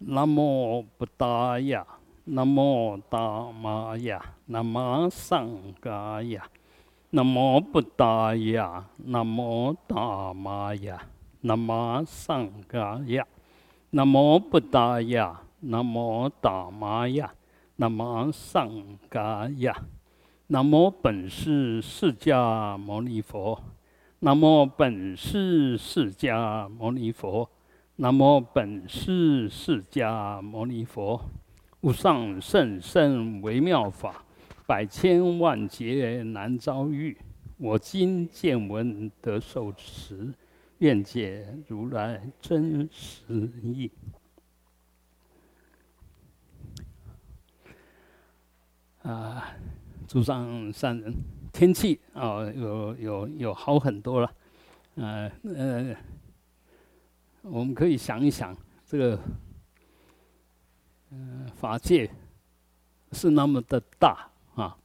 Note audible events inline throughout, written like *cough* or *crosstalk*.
南无布达雅，南无达玛雅，南无桑嘎雅，南无布达雅，南无达玛雅，南无桑嘎雅，南无布达雅，南无达玛雅，南无桑嘎雅，南无本师释迦牟尼佛，南无本师释迦牟尼佛。南无本师释迦牟尼佛，无上甚深微妙法，百千万劫难遭遇。我今见闻得受持，愿解如来真实义。啊，诸上善人，天气啊，有有有好很多了，呃呃。我们可以想一想，这个，嗯，法界是那么的大啊，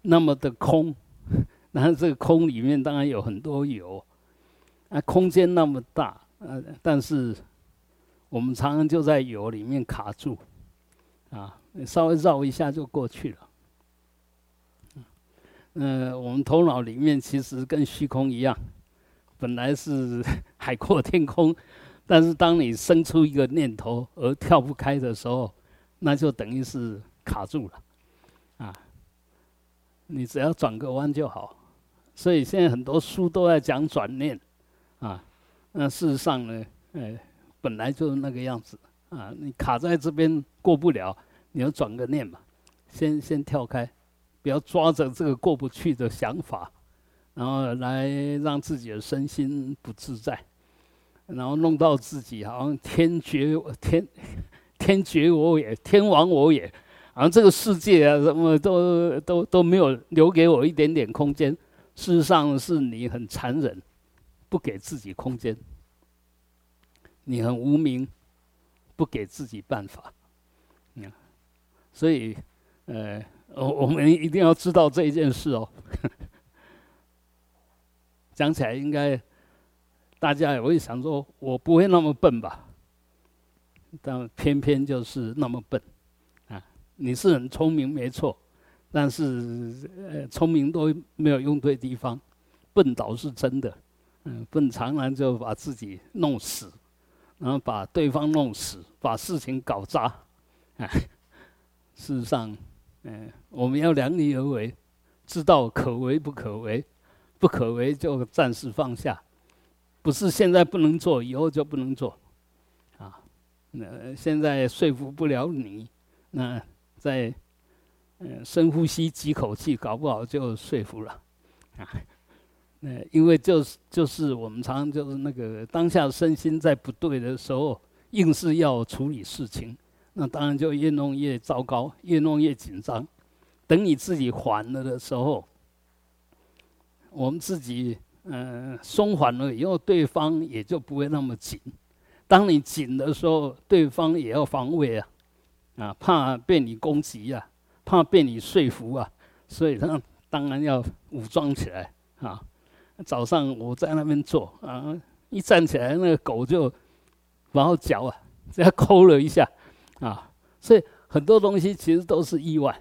那么的空，*laughs* 然后这个空里面当然有很多有，啊，空间那么大，呃，但是我们常常就在有里面卡住，啊，稍微绕一下就过去了。嗯，我们头脑里面其实跟虚空一样，本来是海阔天空。但是当你生出一个念头而跳不开的时候，那就等于是卡住了，啊，你只要转个弯就好。所以现在很多书都在讲转念，啊，那事实上呢，哎，本来就是那个样子，啊，你卡在这边过不了，你要转个念嘛，先先跳开，不要抓着这个过不去的想法，然后来让自己的身心不自在。然后弄到自己好像天绝天，天绝我也，天亡我也，好像这个世界啊，什么都都都没有留给我一点点空间。事实上是你很残忍，不给自己空间，你很无名，不给自己办法。嗯，所以，呃，我我们一定要知道这一件事哦。*laughs* 讲起来应该。大家也会想说，我不会那么笨吧？但偏偏就是那么笨，啊！你是很聪明没错，但是呃，聪明都没有用对地方，笨倒是真的。嗯，笨常常就把自己弄死，然后把对方弄死，把事情搞砸。啊，事实上，嗯，我们要量力而为，知道可为不可为，不可为就暂时放下。不是现在不能做，以后就不能做，啊，那现在说服不了你，那在，嗯，深呼吸几口气，搞不好就说服了，啊，那因为就是就是我们常常就是那个当下身心在不对的时候，硬是要处理事情，那当然就越弄越糟糕，越弄越紧张。等你自己缓了的时候，我们自己。嗯，松缓了以后，对方也就不会那么紧。当你紧的时候，对方也要防卫啊，啊，怕被你攻击啊，怕被你说服啊，所以他当然要武装起来啊。早上我在那边做啊，一站起来，那个狗就往后脚啊，这样抠了一下啊，所以很多东西其实都是意外。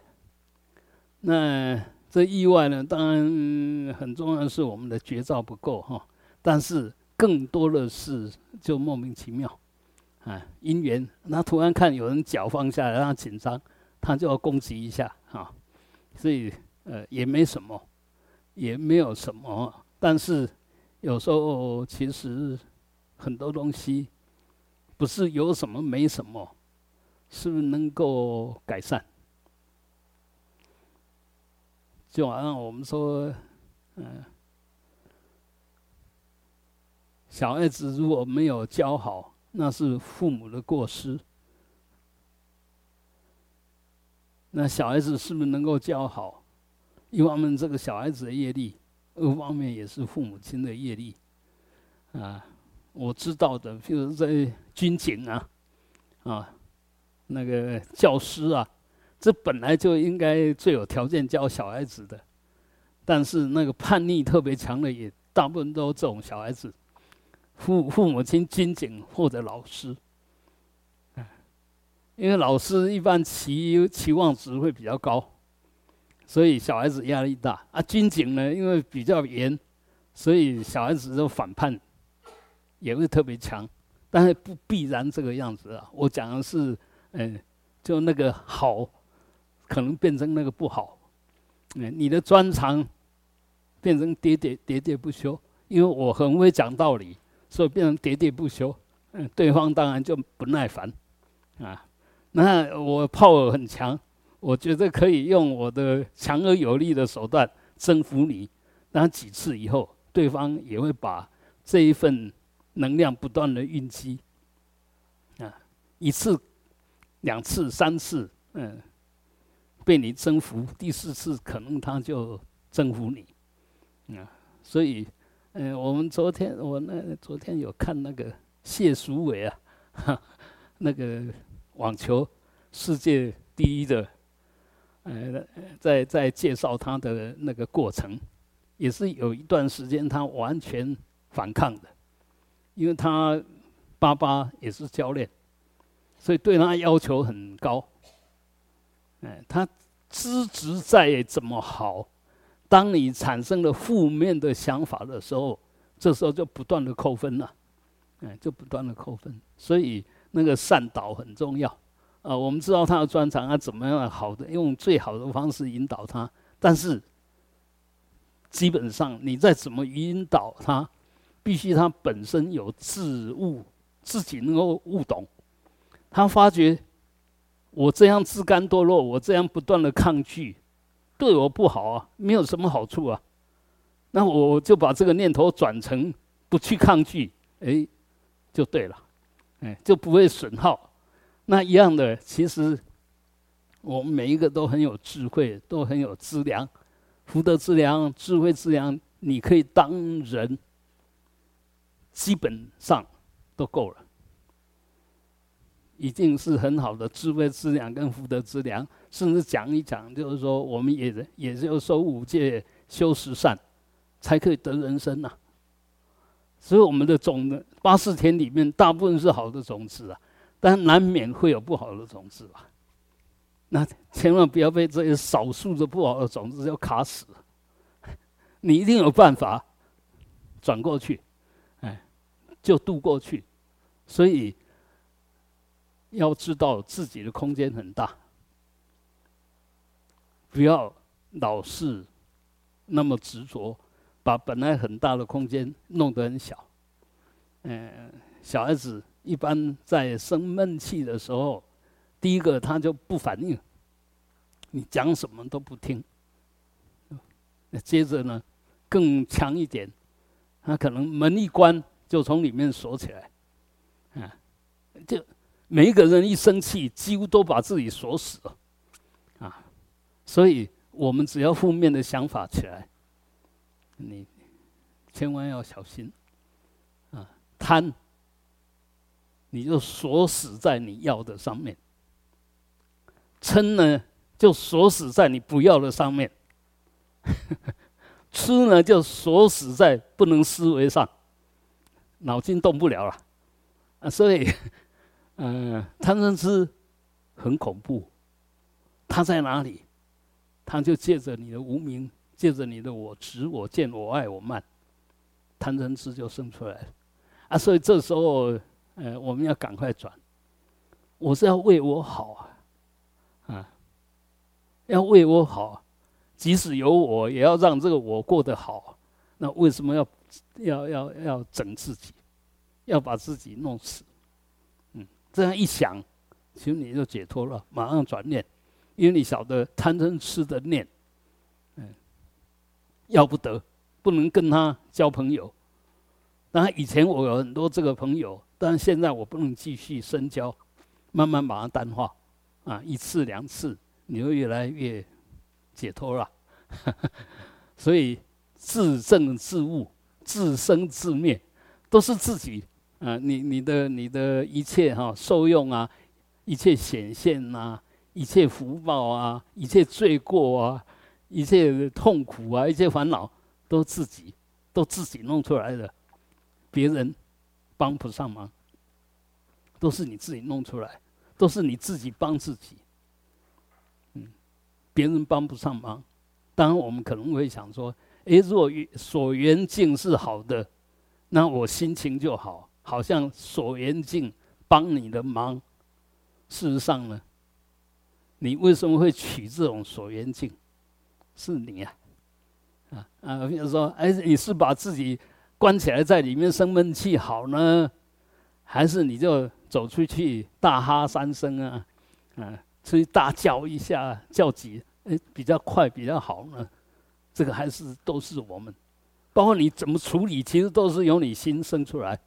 那。这意外呢，当然很重要的是我们的绝招不够哈，但是更多的是就莫名其妙，啊，因缘。那突然看有人脚放下来，让他紧张，他就要攻击一下哈，所以呃也没什么，也没有什么，但是有时候其实很多东西不是有什么没什么，是不是能够改善？就好像我们说，嗯，小孩子如果没有教好，那是父母的过失。那小孩子是不是能够教好？一方面这个小孩子的业力，二方面也是父母亲的业力。啊，我知道的，譬如在军警啊，啊，那个教师啊。这本来就应该最有条件教小孩子的，但是那个叛逆特别强的也大部分都这种小孩子，父父母亲军警或者老师，因为老师一般期期望值会比较高，所以小孩子压力大啊。军警呢，因为比较严，所以小孩子的反叛也会特别强，但是不必然这个样子啊。我讲的是，嗯，就那个好，可能变成那个不好。嗯，你的专长变成喋喋喋喋不休，因为我很会讲道理，所以变成喋喋不休。嗯，对方当然就不耐烦，啊。那我炮耳很强，我觉得可以用我的强而有力的手段征服你。那几次以后，对方也会把这一份能量不断的运积，啊，一次、两次、三次，嗯，被你征服，第四次可能他就征服你，啊，所以，嗯，我们昨天我那昨天有看那个谢淑伟啊，哈，*laughs* 那个。网球世界第一的，呃，在在介绍他的那个过程，也是有一段时间他完全反抗的，因为他爸爸也是教练，所以对他要求很高。哎，他资质再怎么好，当你产生了负面的想法的时候，这时候就不断的扣分了，哎，就不断的扣分，所以。那个善导很重要，啊，我们知道他的专长，他怎么样好的用最好的方式引导他。但是，基本上你再怎么引导他，必须他本身有自悟，自己能够悟懂。他发觉我这样自甘堕落，我这样不断的抗拒，对我不好啊，没有什么好处啊。那我就把这个念头转成不去抗拒，哎，就对了。哎，就不会损耗。那一样的，其实我们每一个都很有智慧，都很有资粮，福德资粮、智慧资粮，你可以当人，基本上都够了，一定是很好的智慧资粮跟福德资粮。甚至讲一讲，就是说，我们也也就说五戒修十善，才可以得人生呐。所以我们的种的八四田里面大部分是好的种子啊，但难免会有不好的种子吧。那千万不要被这些少数的不好的种子要卡死，你一定有办法转过去，哎，就渡过去。所以要知道自己的空间很大，不要老是那么执着。把本来很大的空间弄得很小，嗯，小孩子一般在生闷气的时候，第一个他就不反应，你讲什么都不听。那接着呢，更强一点，他可能门一关就从里面锁起来，啊，就每一个人一生气，几乎都把自己锁死了，啊，所以我们只要负面的想法起来。你千万要小心啊！贪，你就锁死在你要的上面；嗔呢，就锁死在你不要的上面；*laughs* 吃呢，就锁死在不能思维上，脑筋动不了了啊！所以，嗯，贪嗔痴很恐怖，它在哪里？它就借着你的无名。借着你的我执、我见、我爱、我慢，贪嗔痴就生出来了啊！所以这时候，呃，我们要赶快转。我是要为我好啊，啊，要为我好，即使有我，也要让这个我过得好。那为什么要要要要整自己，要把自己弄死？这样一想，其实你就解脱了，马上转念，因为你晓得贪嗔痴的念。嗯要不得，不能跟他交朋友。当然，以前我有很多这个朋友，但现在我不能继续深交，慢慢把它淡化。啊，一次两次，你会越来越解脱了。*laughs* 所以，自证自悟、自生自灭，都是自己。啊，你你的你的一切哈受用啊，一切显现呐，一切福报啊，一切罪过啊。一切痛苦啊，一切烦恼，都自己，都自己弄出来的，别人帮不上忙，都是你自己弄出来。都是你自己帮自己。嗯，别人帮不上忙。当然，我们可能会想说：，诶，如果所缘境是好的，那我心情就好，好像所缘境帮你的忙。事实上呢，你为什么会取这种所缘境？是你呀，啊啊，比如说，哎，你是把自己关起来在里面生闷气好呢，还是你就走出去大哈三声啊，啊，出去大叫一下，叫几？哎，比较快比较好呢，这个还是都是我们，包括你怎么处理，其实都是由你心生出来，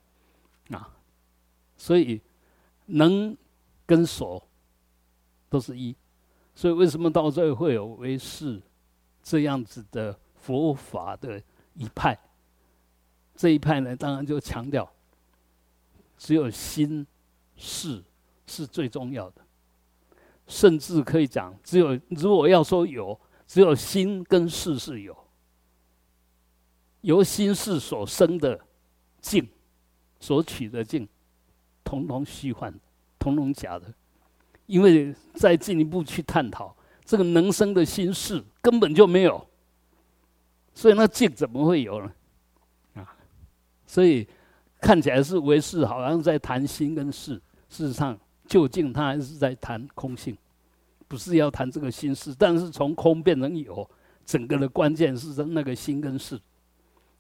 所以能跟所都是一，所以为什么到最后会有为是这样子的佛法的一派？这一派呢，当然就强调只有心是是最重要的。甚至可以讲，只有如果要说有，只有心跟事是有，由心事所生的境，所取的境，统统虚幻，统统假的。因为再进一步去探讨，这个能生的心事根本就没有，所以那境怎么会有呢？啊，所以看起来是为是，好像在谈心跟事，事实上。究竟他还是在谈空性，不是要谈这个心事。但是从空变成有，整个的关键是在那个心跟事。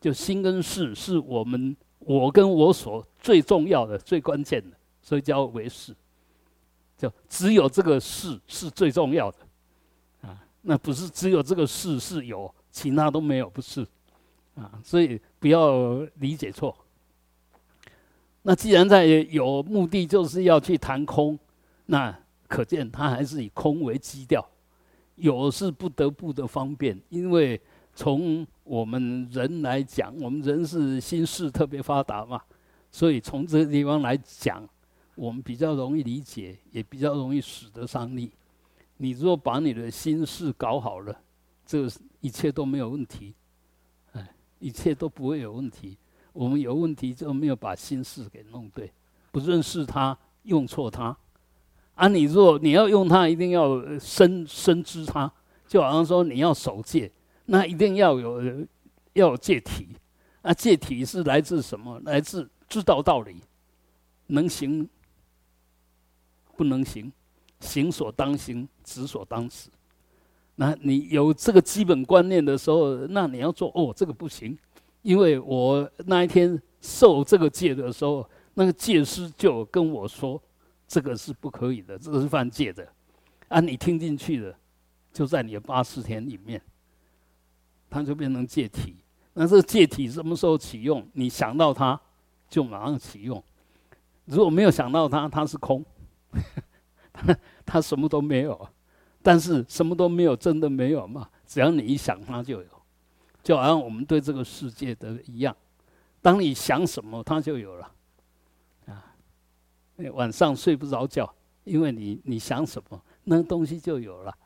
就心跟事是我们我跟我所最重要的、最关键的，所以叫为事。就只有这个事是最重要的，啊，那不是只有这个事是有，其他都没有，不是，啊，所以不要理解错。那既然在有目的，就是要去谈空，那可见他还是以空为基调。有是不得不的方便，因为从我们人来讲，我们人是心事特别发达嘛，所以从这个地方来讲，我们比较容易理解，也比较容易使得上力。你若把你的心事搞好了，这一切都没有问题，哎，一切都不会有问题。我们有问题就没有把心事给弄对，不认识它，用错它。啊，你若你要用它，一定要深深知它。就好像说你要守戒，那一定要有要有戒体。啊，戒体是来自什么？来自知道道理，能行不能行，行所当行，止所当止。那你有这个基本观念的时候，那你要做哦，这个不行。因为我那一天受这个戒的时候，那个戒师就跟我说：“这个是不可以的，这个是犯戒的。”啊，你听进去了，就在你的八十天里面，它就变成戒体。那这个戒体什么时候启用？你想到它，就马上启用；如果没有想到它，它是空，*laughs* 它什么都没有。但是什么都没有，真的没有嘛？只要你一想，它就有。就好像我们对这个世界的一样，当你想什么，它就有了。啊，晚上睡不着觉，因为你你想什么，那东西就有了，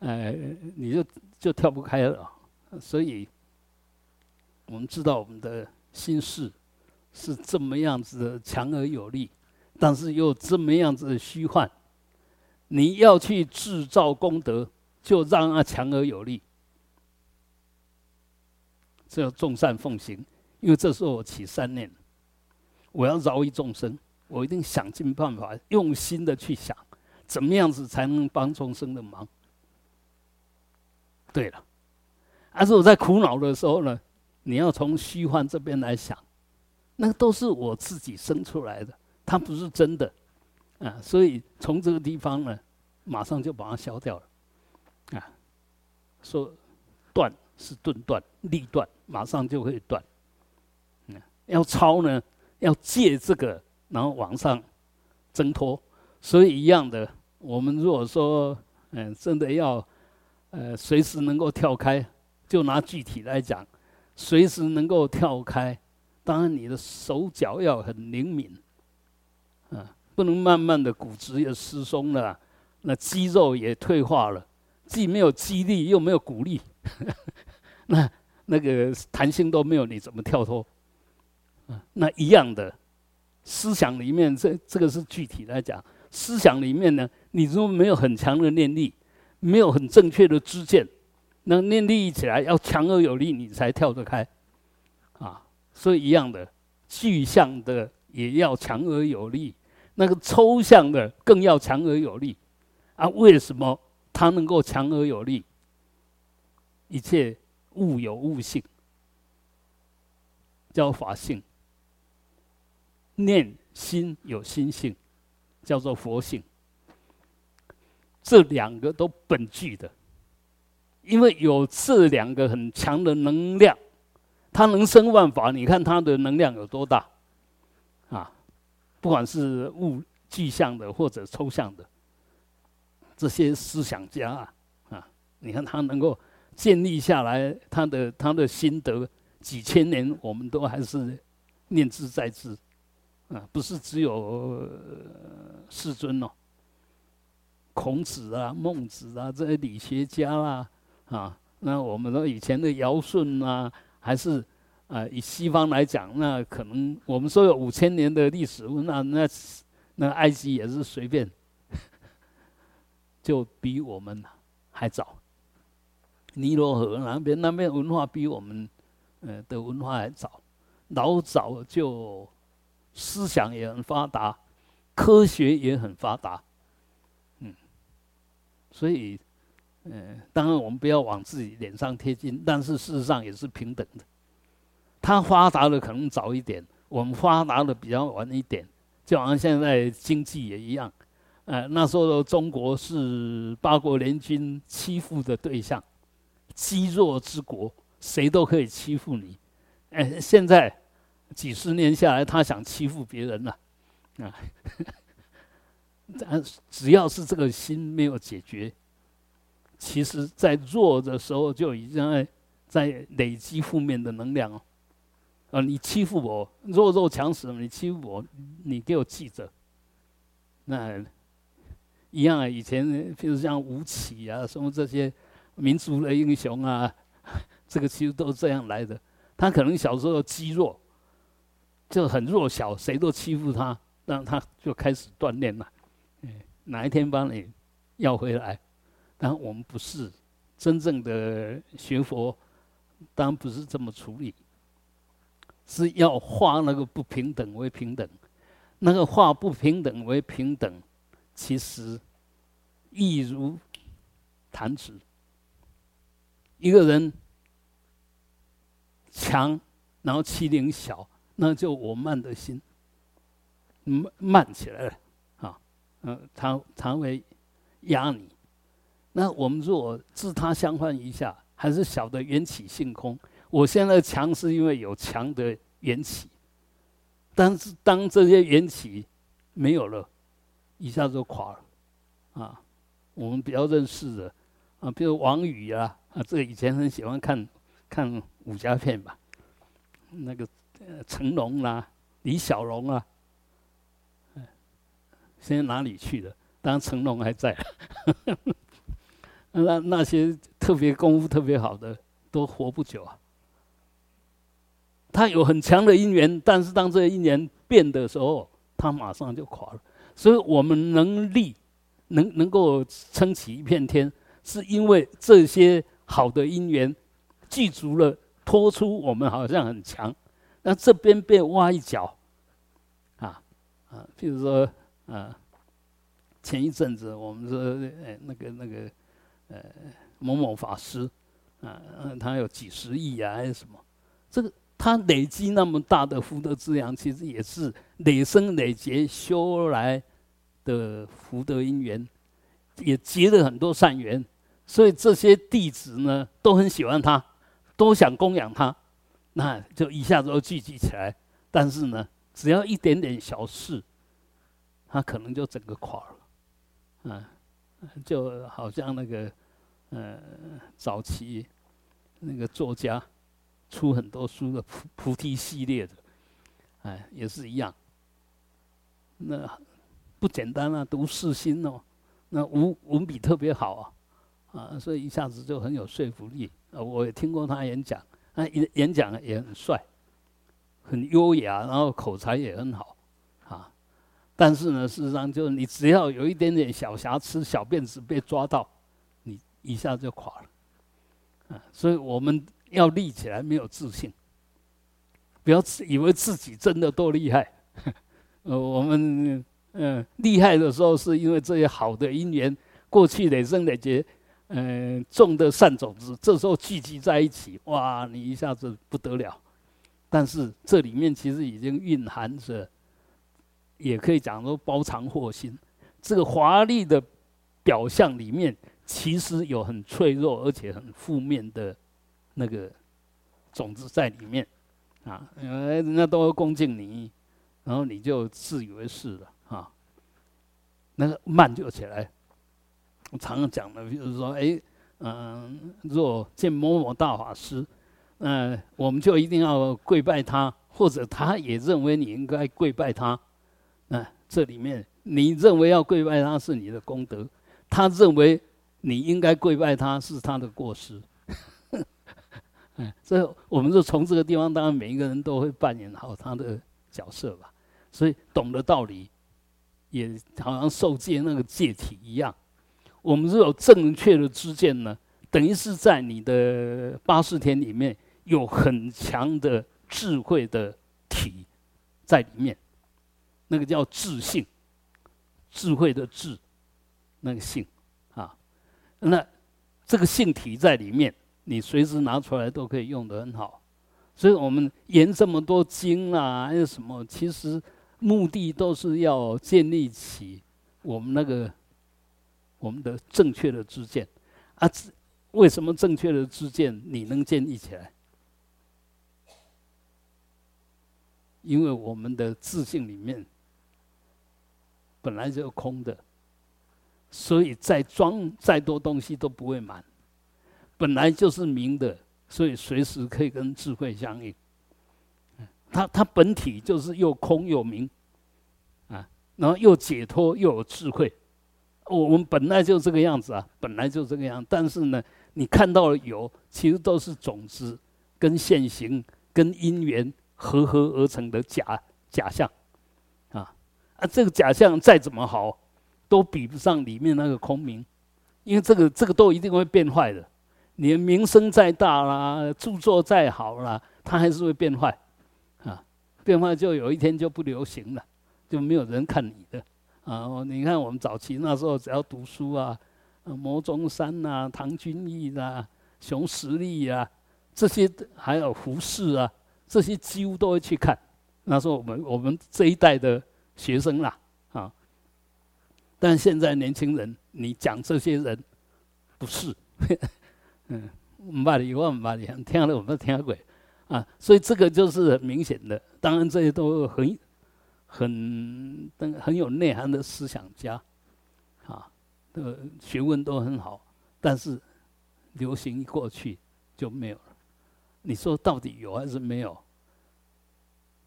呃，你就就跳不开了。所以，我们知道我们的心事是这么样子的强而有力，但是又这么样子的虚幻。你要去制造功德，就让它强而有力。这要众善奉行，因为这时候我起三念，我要饶益众生，我一定想尽办法，用心的去想，怎么样子才能帮众生的忙。对了，而是我在苦恼的时候呢，你要从虚幻这边来想，那个都是我自己生出来的，它不是真的，啊，所以从这个地方呢，马上就把它消掉了，啊，说断。是顿断、立断，马上就会断。嗯，要超呢，要借这个，然后往上挣脱。所以一样的，我们如果说，嗯，真的要，呃，随时能够跳开，就拿具体来讲，随时能够跳开。当然，你的手脚要很灵敏，啊，不能慢慢的骨质也失松了，那肌肉也退化了，既没有肌力，又没有骨力。*laughs* 那那个弹性都没有，你怎么跳脱？啊，那一样的思想里面，这这个是具体来讲，思想里面呢，你如果没有很强的念力，没有很正确的知见，那念力起来要强而有力，你才跳得开，啊，所以一样的，具象的也要强而有力，那个抽象的更要强而有力，啊，为什么它能够强而有力？一切物有物性，叫法性；念心有心性，叫做佛性。这两个都本具的，因为有这两个很强的能量，它能生万法。你看它的能量有多大啊？不管是物具象的或者抽象的，这些思想家啊，啊，你看他能够。建立下来，他的他的心得几千年，我们都还是念之在之，啊，不是只有世尊哦，孔子啊、孟子啊这些理学家啦，啊，啊那我们说以前的尧舜啊，还是啊，以西方来讲，那可能我们说有五千年的历史，那那那埃及也是随便，就比我们还早。尼罗河那边，那边文化比我们，呃的文化还早，老早就思想也很发达，科学也很发达，嗯，所以，嗯，当然我们不要往自己脸上贴金，但是事实上也是平等的。他发达的可能早一点，我们发达的比较晚一点，就好像现在经济也一样，呃，那时候中国是八国联军欺负的对象。积弱之国，谁都可以欺负你。哎，现在几十年下来，他想欺负别人了，啊！*laughs* 但只要是这个心没有解决，其实在弱的时候就已经在在累积负面的能量哦。啊，你欺负我，弱肉强食，你欺负我，你给我记着。那一样啊，以前譬如像吴起啊，什么这些。民族的英雄啊，*laughs* 这个其实都是这样来的。他可能小时候肌弱，就很弱小，谁都欺负他，让他就开始锻炼了。嗯，哪一天把你要回来？但我们不是真正的学佛，当然不是这么处理，是要化那个不平等为平等，那个化不平等为平等，其实易如弹指。一个人强，然后欺凌小，那就我慢的心慢慢起来了，啊，嗯，他他会压你。那我们如果自他相换一下，还是小的缘起性空。我现在强是因为有强的缘起，但是当这些缘起没有了，一下就垮了，啊，我们比较认识的啊，比如王宇啊。啊，这个以前很喜欢看，看武侠片吧，那个成龙啦、李小龙啊，现在哪里去了？当然成龙还在，那那些特别功夫特别好的都活不久啊。他有很强的因缘，但是当这个因缘变的时候，他马上就垮了。所以我们能力能能够撑起一片天，是因为这些。好的因缘具足了，托出我们好像很强，那这边被挖一脚，啊啊，譬如说啊，前一阵子我们说，呃，那个那个呃某某法师，啊，他有几十亿啊，还是什么？这个他累积那么大的福德资粮，其实也是累生累劫修来的福德因缘，也结了很多善缘。所以这些弟子呢，都很喜欢他，都想供养他，那就一下子都聚集起来。但是呢，只要一点点小事，他可能就整个垮了，啊，就好像那个，呃，早期那个作家出很多书的菩菩提系列的，哎，也是一样。那不简单啊，读四心哦，那文文笔特别好啊。啊，所以一下子就很有说服力。啊，我也听过他演讲，他演演讲也很帅，很优雅，然后口才也很好，但是呢，事实上就是你只要有一点点小瑕疵、小辫子被抓到，你一下就垮了。啊，所以我们要立起来，没有自信，不要以为自己真的多厉害。*laughs* 呃，我们嗯厉害的时候，是因为这些好的因缘，过去累生累劫，嗯种的善种子，这时候聚集在一起，哇，你一下子不得了。但是这里面其实已经蕴含着，也可以讲说包藏祸心。这个华丽的表象里面，其实有很脆弱而且很负面的那个种子在里面啊。呃，人家都恭敬你，然后你就自以为是了啊。那个慢就起来。我常常讲的，比如说，哎，嗯，若见某某大法师。嗯，我们就一定要跪拜他，或者他也认为你应该跪拜他。这里面你认为要跪拜他是你的功德，他认为你应该跪拜他是他的过失。*laughs* 嗯，这我们就从这个地方，当然每一个人都会扮演好他的角色吧。所以懂得道理，也好像受戒那个戒体一样。我们是有正确的知见呢，等于是在你的八十天里面。有很强的智慧的体在里面，那个叫智性，智慧的智，那个性啊，那这个性体在里面，你随时拿出来都可以用得很好。所以我们研这么多经啊，还有什么，其实目的都是要建立起我们那个我们的正确的知见啊。为什么正确的知见你能建立起来？因为我们的自信里面本来就空的，所以再装再多东西都不会满。本来就是明的，所以随时可以跟智慧相应。它它本体就是又空又明，啊，然后又解脱又有智慧。我们本来就这个样子啊，本来就这个样。但是呢，你看到了有，其实都是种子跟现行跟因缘。合合而成的假假象，啊！这个假象再怎么好，都比不上里面那个空明，因为这个这个都一定会变坏的。你的名声再大啦，著作再好啦，它还是会变坏，啊，变坏就有一天就不流行了，就没有人看你的啊！你看我们早期那时候，只要读书啊，牟中山呐、唐君毅啊、熊十力啊，这些还有胡适啊。这些几乎都会去看，那时候我们我们这一代的学生啦，啊，但现在年轻人，你讲这些人不是，*laughs* 嗯，唔把你，我唔把你，听了我们听鬼，啊，所以这个就是很明显的。当然这些都很很很有内涵的思想家，啊，呃，学问都很好，但是流行过去就没有了。你说到底有还是没有？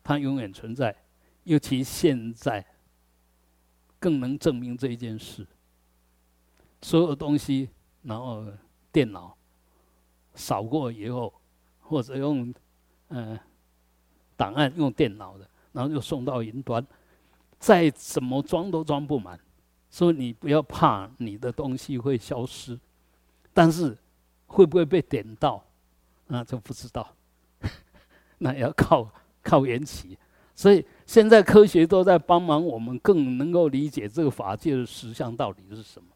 它永远存在，尤其现在更能证明这一件事。所有东西，然后电脑扫过以后，或者用嗯档案用电脑的，然后就送到云端，再怎么装都装不满。所以你不要怕你的东西会消失，但是会不会被点到？那就不知道，*laughs* 那要靠靠缘起，所以现在科学都在帮忙我们，更能够理解这个法界的实相到底是什么。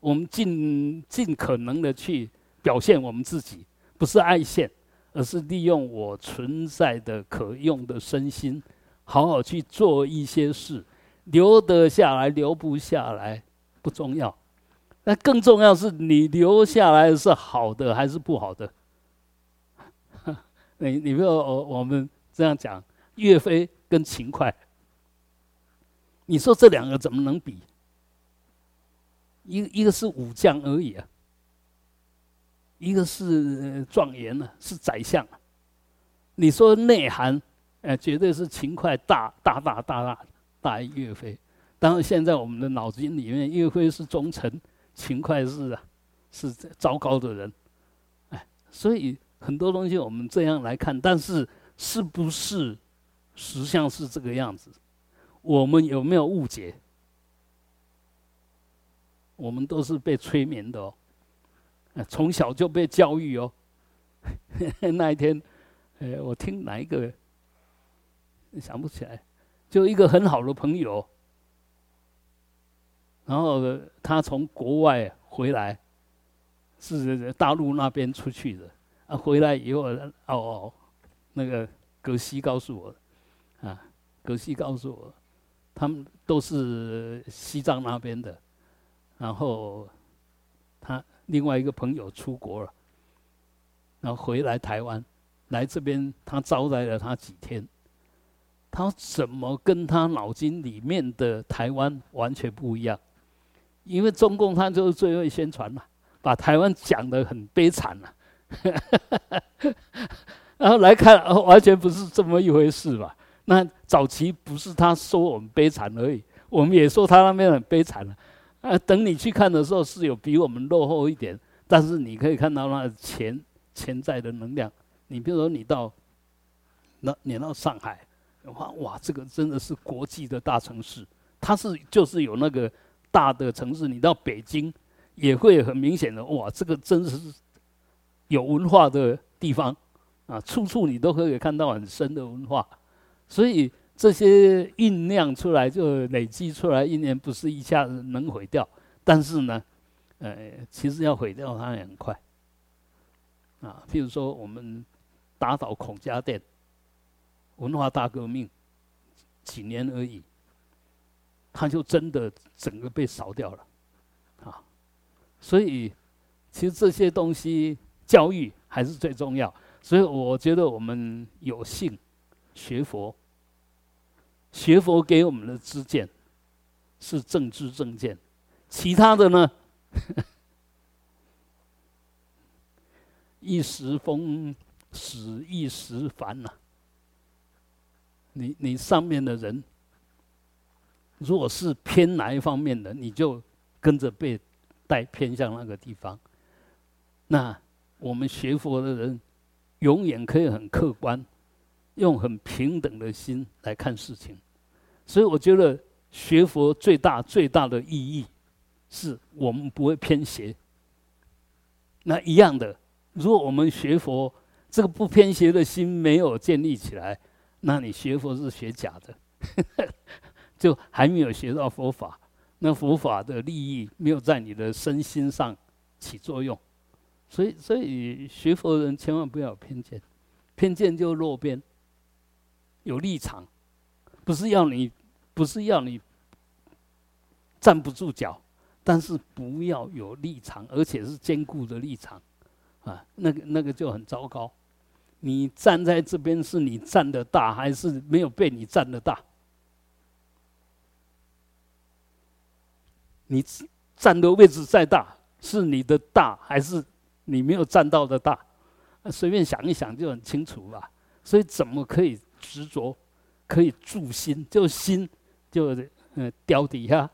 我们尽尽可能的去表现我们自己，不是爱现，而是利用我存在的可用的身心，好好去做一些事，留得下来，留不下来不重要，那更重要是你留下来是好的还是不好的。*laughs* 你你不要我我们这样讲，岳飞跟秦桧，你说这两个怎么能比？一一个是武将而已啊，一个是状元呢，是宰相。啊你说内涵，哎，绝对是秦桧大大大大大大岳飞。当然，现在我们的脑筋里面，岳飞是忠臣，秦桧是啊，是糟糕的人，哎，所以。很多东西我们这样来看，但是是不是实相是这个样子？我们有没有误解？我们都是被催眠的哦，从小就被教育哦。*laughs* 那一天，呃，我听哪一个想不起来，就一个很好的朋友，然后他从国外回来，是大陆那边出去的，啊，回来以后，哦哦，那个葛西告诉我，葛西告诉我，他们都是西藏那边的。然后，他另外一个朋友出国了，然后回来台湾，来这边他招待了他几天，他怎么跟他脑筋里面的台湾完全不一样？因为中共他就是最会宣传嘛，把台湾讲得很悲惨了，*laughs* 然后来看完全不是这么一回事吧？那早期不是他说我们悲惨而已，我们也说他那边很悲惨了。啊，等你去看的时候，是有比我们落后一点，但是你可以看到那潜潜在的能量。你比如说，你到那，你到上海，哇哇，这个真的是国际的大城市，它是就是有那个大的城市。你到北京，也会很明显的，哇，这个真是有文化的地方啊，处处你都可以看到很深的文化，所以。这些酝酿出来，就累积出来，一年不是一下子能毁掉。但是呢，呃，其实要毁掉它也很快。啊，譬如说我们打倒孔家店，文化大革命几年而已，它就真的整个被烧掉了，啊，所以其实这些东西教育还是最重要。所以我觉得我们有幸学佛。学佛给我们的知见是正知正见，其他的呢，*laughs* 一时风使一时烦呐。你你上面的人，如果是偏哪一方面的，你就跟着被带偏向那个地方。那我们学佛的人，永远可以很客观。用很平等的心来看事情，所以我觉得学佛最大最大的意义，是我们不会偏斜。那一样的，如果我们学佛，这个不偏斜的心没有建立起来，那你学佛是学假的，*laughs* 就还没有学到佛法。那佛法的利益没有在你的身心上起作用，所以所以学佛人千万不要有偏见，偏见就落边。有立场，不是要你，不是要你站不住脚，但是不要有立场，而且是坚固的立场，啊，那个那个就很糟糕。你站在这边，是你站的大，还是没有被你站的大？你站的位置再大，是你的大，还是你没有站到的大？随便想一想就很清楚吧。所以怎么可以？执着可以助心，就心就嗯掉底下，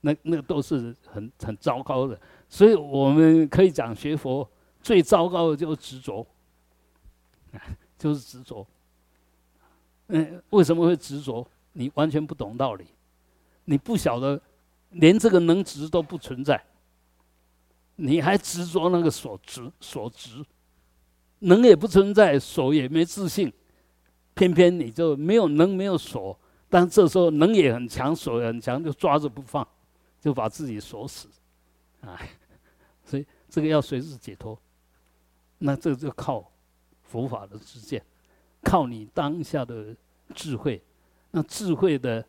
那那个都是很很糟糕的。所以我们可以讲学佛最糟糕的就是执着，*laughs* 就是执着。嗯，为什么会执着？你完全不懂道理，你不晓得连这个能执都不存在，你还执着那个所执所执。能也不存在，锁也没自信，偏偏你就没有能，没有锁，但这时候能也很强，锁也很强，就抓着不放，就把自己锁死，啊，所以这个要随时解脱，那这就靠佛法的实践，靠你当下的智慧，那智慧的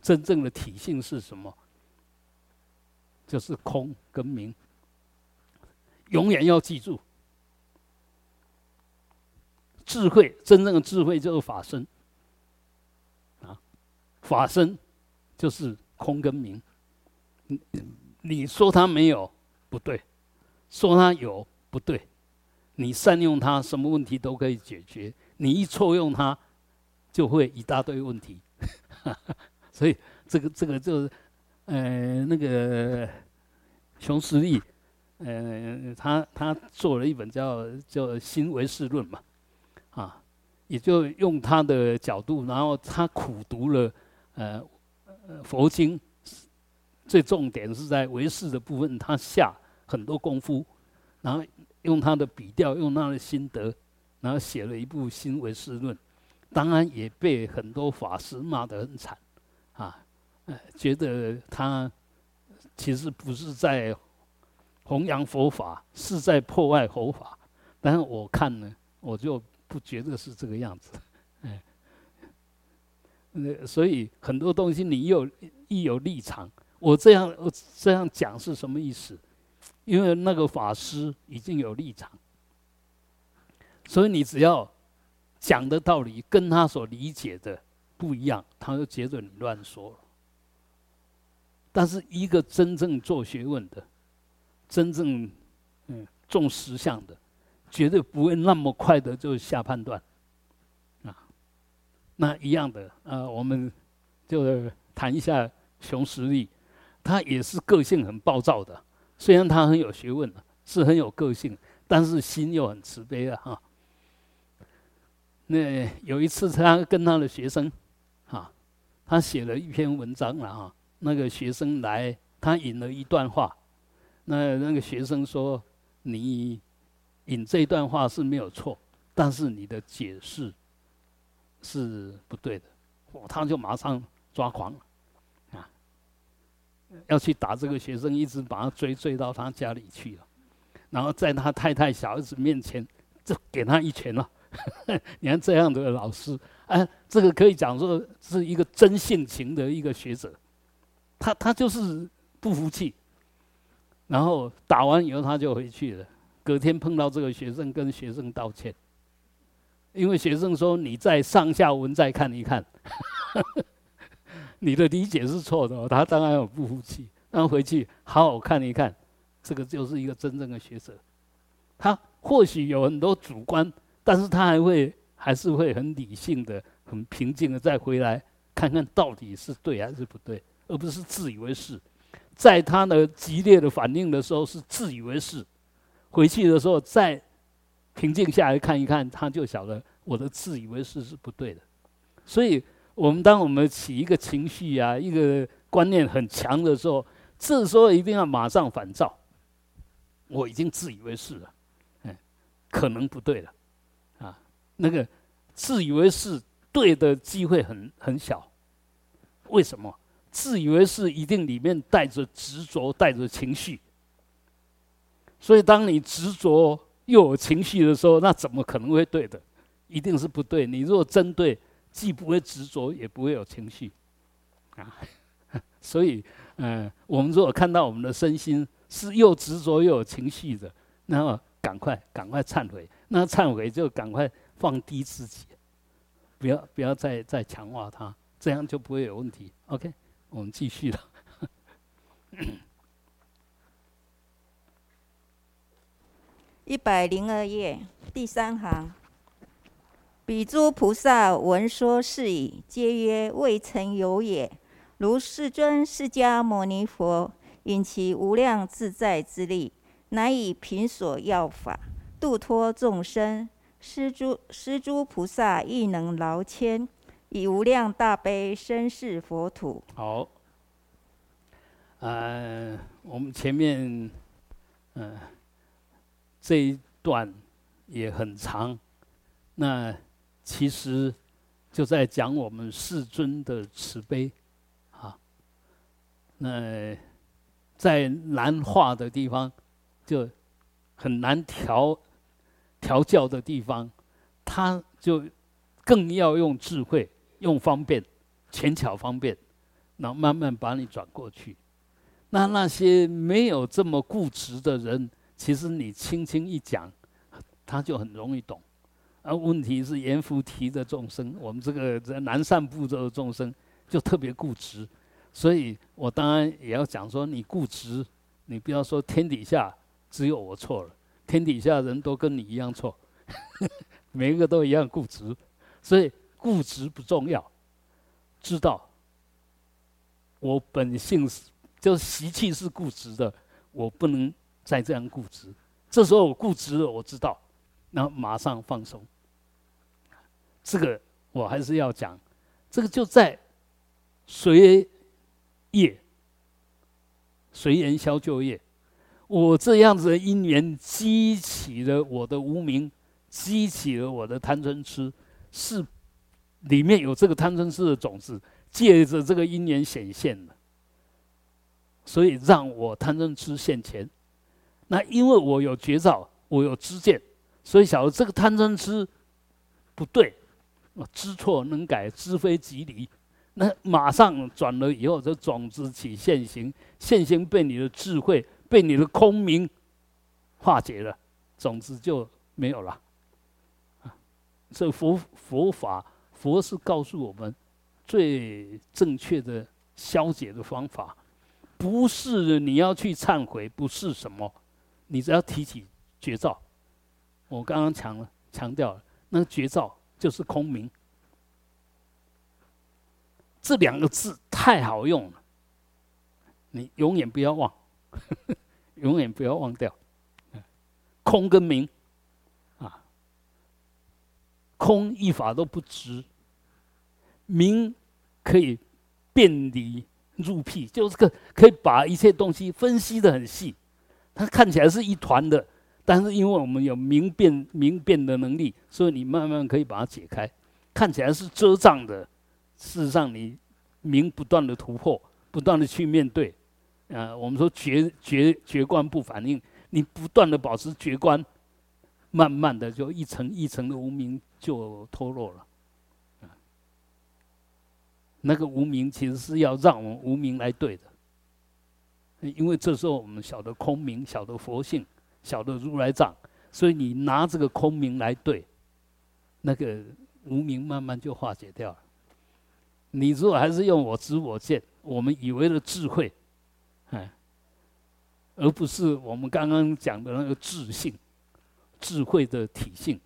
真正的体性是什么？就是空跟明，永远要记住。智慧，真正的智慧就是法身，啊，法身就是空跟明。你你说它没有不对，说它有不对，你善用它，什么问题都可以解决；你一错用它，就会一大堆问题。*laughs* 所以这个这个就是，呃，那个熊十力，呃，他他做了一本叫叫《新唯识论》嘛。也就用他的角度，然后他苦读了呃佛经，最重点是在唯识的部分，他下很多功夫，然后用他的笔调，用他的心得，然后写了一部《新唯识论》，当然也被很多法师骂得很惨，啊，呃，觉得他其实不是在弘扬佛法，是在破坏佛法。但是我看呢，我就不觉得是这个样子，*laughs* 哎，那所以很多东西你有一有立场，我这样我这样讲是什么意思？因为那个法师已经有立场，所以你只要讲的道理跟他所理解的不一样，他就觉得你乱说。但是一个真正做学问的，真正嗯重实相的。绝对不会那么快的就下判断，啊，那一样的啊，我们就谈一下熊十力，他也是个性很暴躁的，虽然他很有学问，是很有个性，但是心又很慈悲的哈。那有一次他跟他的学生，哈，他写了一篇文章了哈，那个学生来，他引了一段话，那那个学生说你。引这一段话是没有错，但是你的解释是不对的，他就马上抓狂了，啊，要去打这个学生，一直把他追追到他家里去了，然后在他太太小儿子面前就给他一拳了。*laughs* 你看这样的老师，哎，这个可以讲说是一个真性情的一个学者，他他就是不服气，然后打完以后他就回去了。隔天碰到这个学生，跟学生道歉，因为学生说你在上下文再看一看，*laughs* 你的理解是错的。他当然有不服气，让回去好好看一看，这个就是一个真正的学者。他或许有很多主观，但是他还会还是会很理性的、很平静的再回来看看到底是对还是不对，而不是自以为是。在他的激烈的反应的时候，是自以为是。回去的时候再平静下来看一看，他就晓得我的自以为是是不对的。所以，我们当我们起一个情绪啊，一个观念很强的时候，这时候一定要马上反照。我已经自以为是了，哎，可能不对了，啊，那个自以为是对的机会很很小。为什么？自以为是一定里面带着执着，带着情绪。所以，当你执着又有情绪的时候，那怎么可能会对的？一定是不对。你如果针对，既不会执着，也不会有情绪，啊。*laughs* 所以，嗯，我们如果看到我们的身心是又执着又有情绪的，那么赶快赶快忏悔。那忏悔就赶快放低自己，不要不要再再强化它，这样就不会有问题。OK，我们继续了。一百零二页第三行，彼诸菩萨闻说是已，皆曰未曾有也。如世尊释迦牟尼佛，因其无量自在之力，乃以品所要法，度脱众生。施诸施诸菩萨亦能劳谦，以无量大悲身示佛土。好，呃，我们前面，嗯。这一段也很长，那其实就在讲我们世尊的慈悲，啊，那在难化的地方，就很难调调教的地方，他就更要用智慧、用方便、浅巧方便，然后慢慢把你转过去。那那些没有这么固执的人。其实你轻轻一讲，他就很容易懂。而问题是阎浮提的众生，我们这个在南赡部洲的众生就特别固执，所以我当然也要讲说，你固执，你不要说天底下只有我错了，天底下人都跟你一样错，*laughs* 每一个都一样固执，所以固执不重要，知道我本性是就是习气是固执的，我不能。再这样固执，这时候我固执了，我知道，那马上放松。这个我还是要讲，这个就在随业，随缘消旧业。我这样子的因缘激起了我的无名，激起了我的贪嗔痴，是里面有这个贪嗔痴的种子，借着这个因缘显现的，所以让我贪嗔痴现前。那因为我有觉照，我有知见，所以晓得这个贪嗔痴不对，知错能改，知非即离，那马上转了以后，这种子起现行，现行被你的智慧。被你的空明化解了，种子就没有了。这佛佛法，佛是告诉我们最正确的消解的方法，不是你要去忏悔，不是什么，你只要提起绝照。我刚刚强了强调了，那个绝照就是空明，这两个字太好用了，你永远不要忘。*laughs* 永远不要忘掉，空跟明，啊，空一法都不值，明可以辨理入辟，就是个可以把一切东西分析的很细。它看起来是一团的，但是因为我们有明辨明辨的能力，所以你慢慢可以把它解开。看起来是遮障的，事实上你明不断的突破，不断的去面对。啊，我们说觉觉觉观不反应，你不断的保持觉观，慢慢的就一层一层的无名就脱落了。啊，那个无名其实是要让我们无名来对的，因为这时候我们晓得空明，晓得佛性，晓得如来藏，所以你拿这个空明来对，那个无明慢慢就化解掉了。你如果还是用我知我见，我们以为的智慧。哎，而不是我们刚刚讲的那个智性、智慧的体性，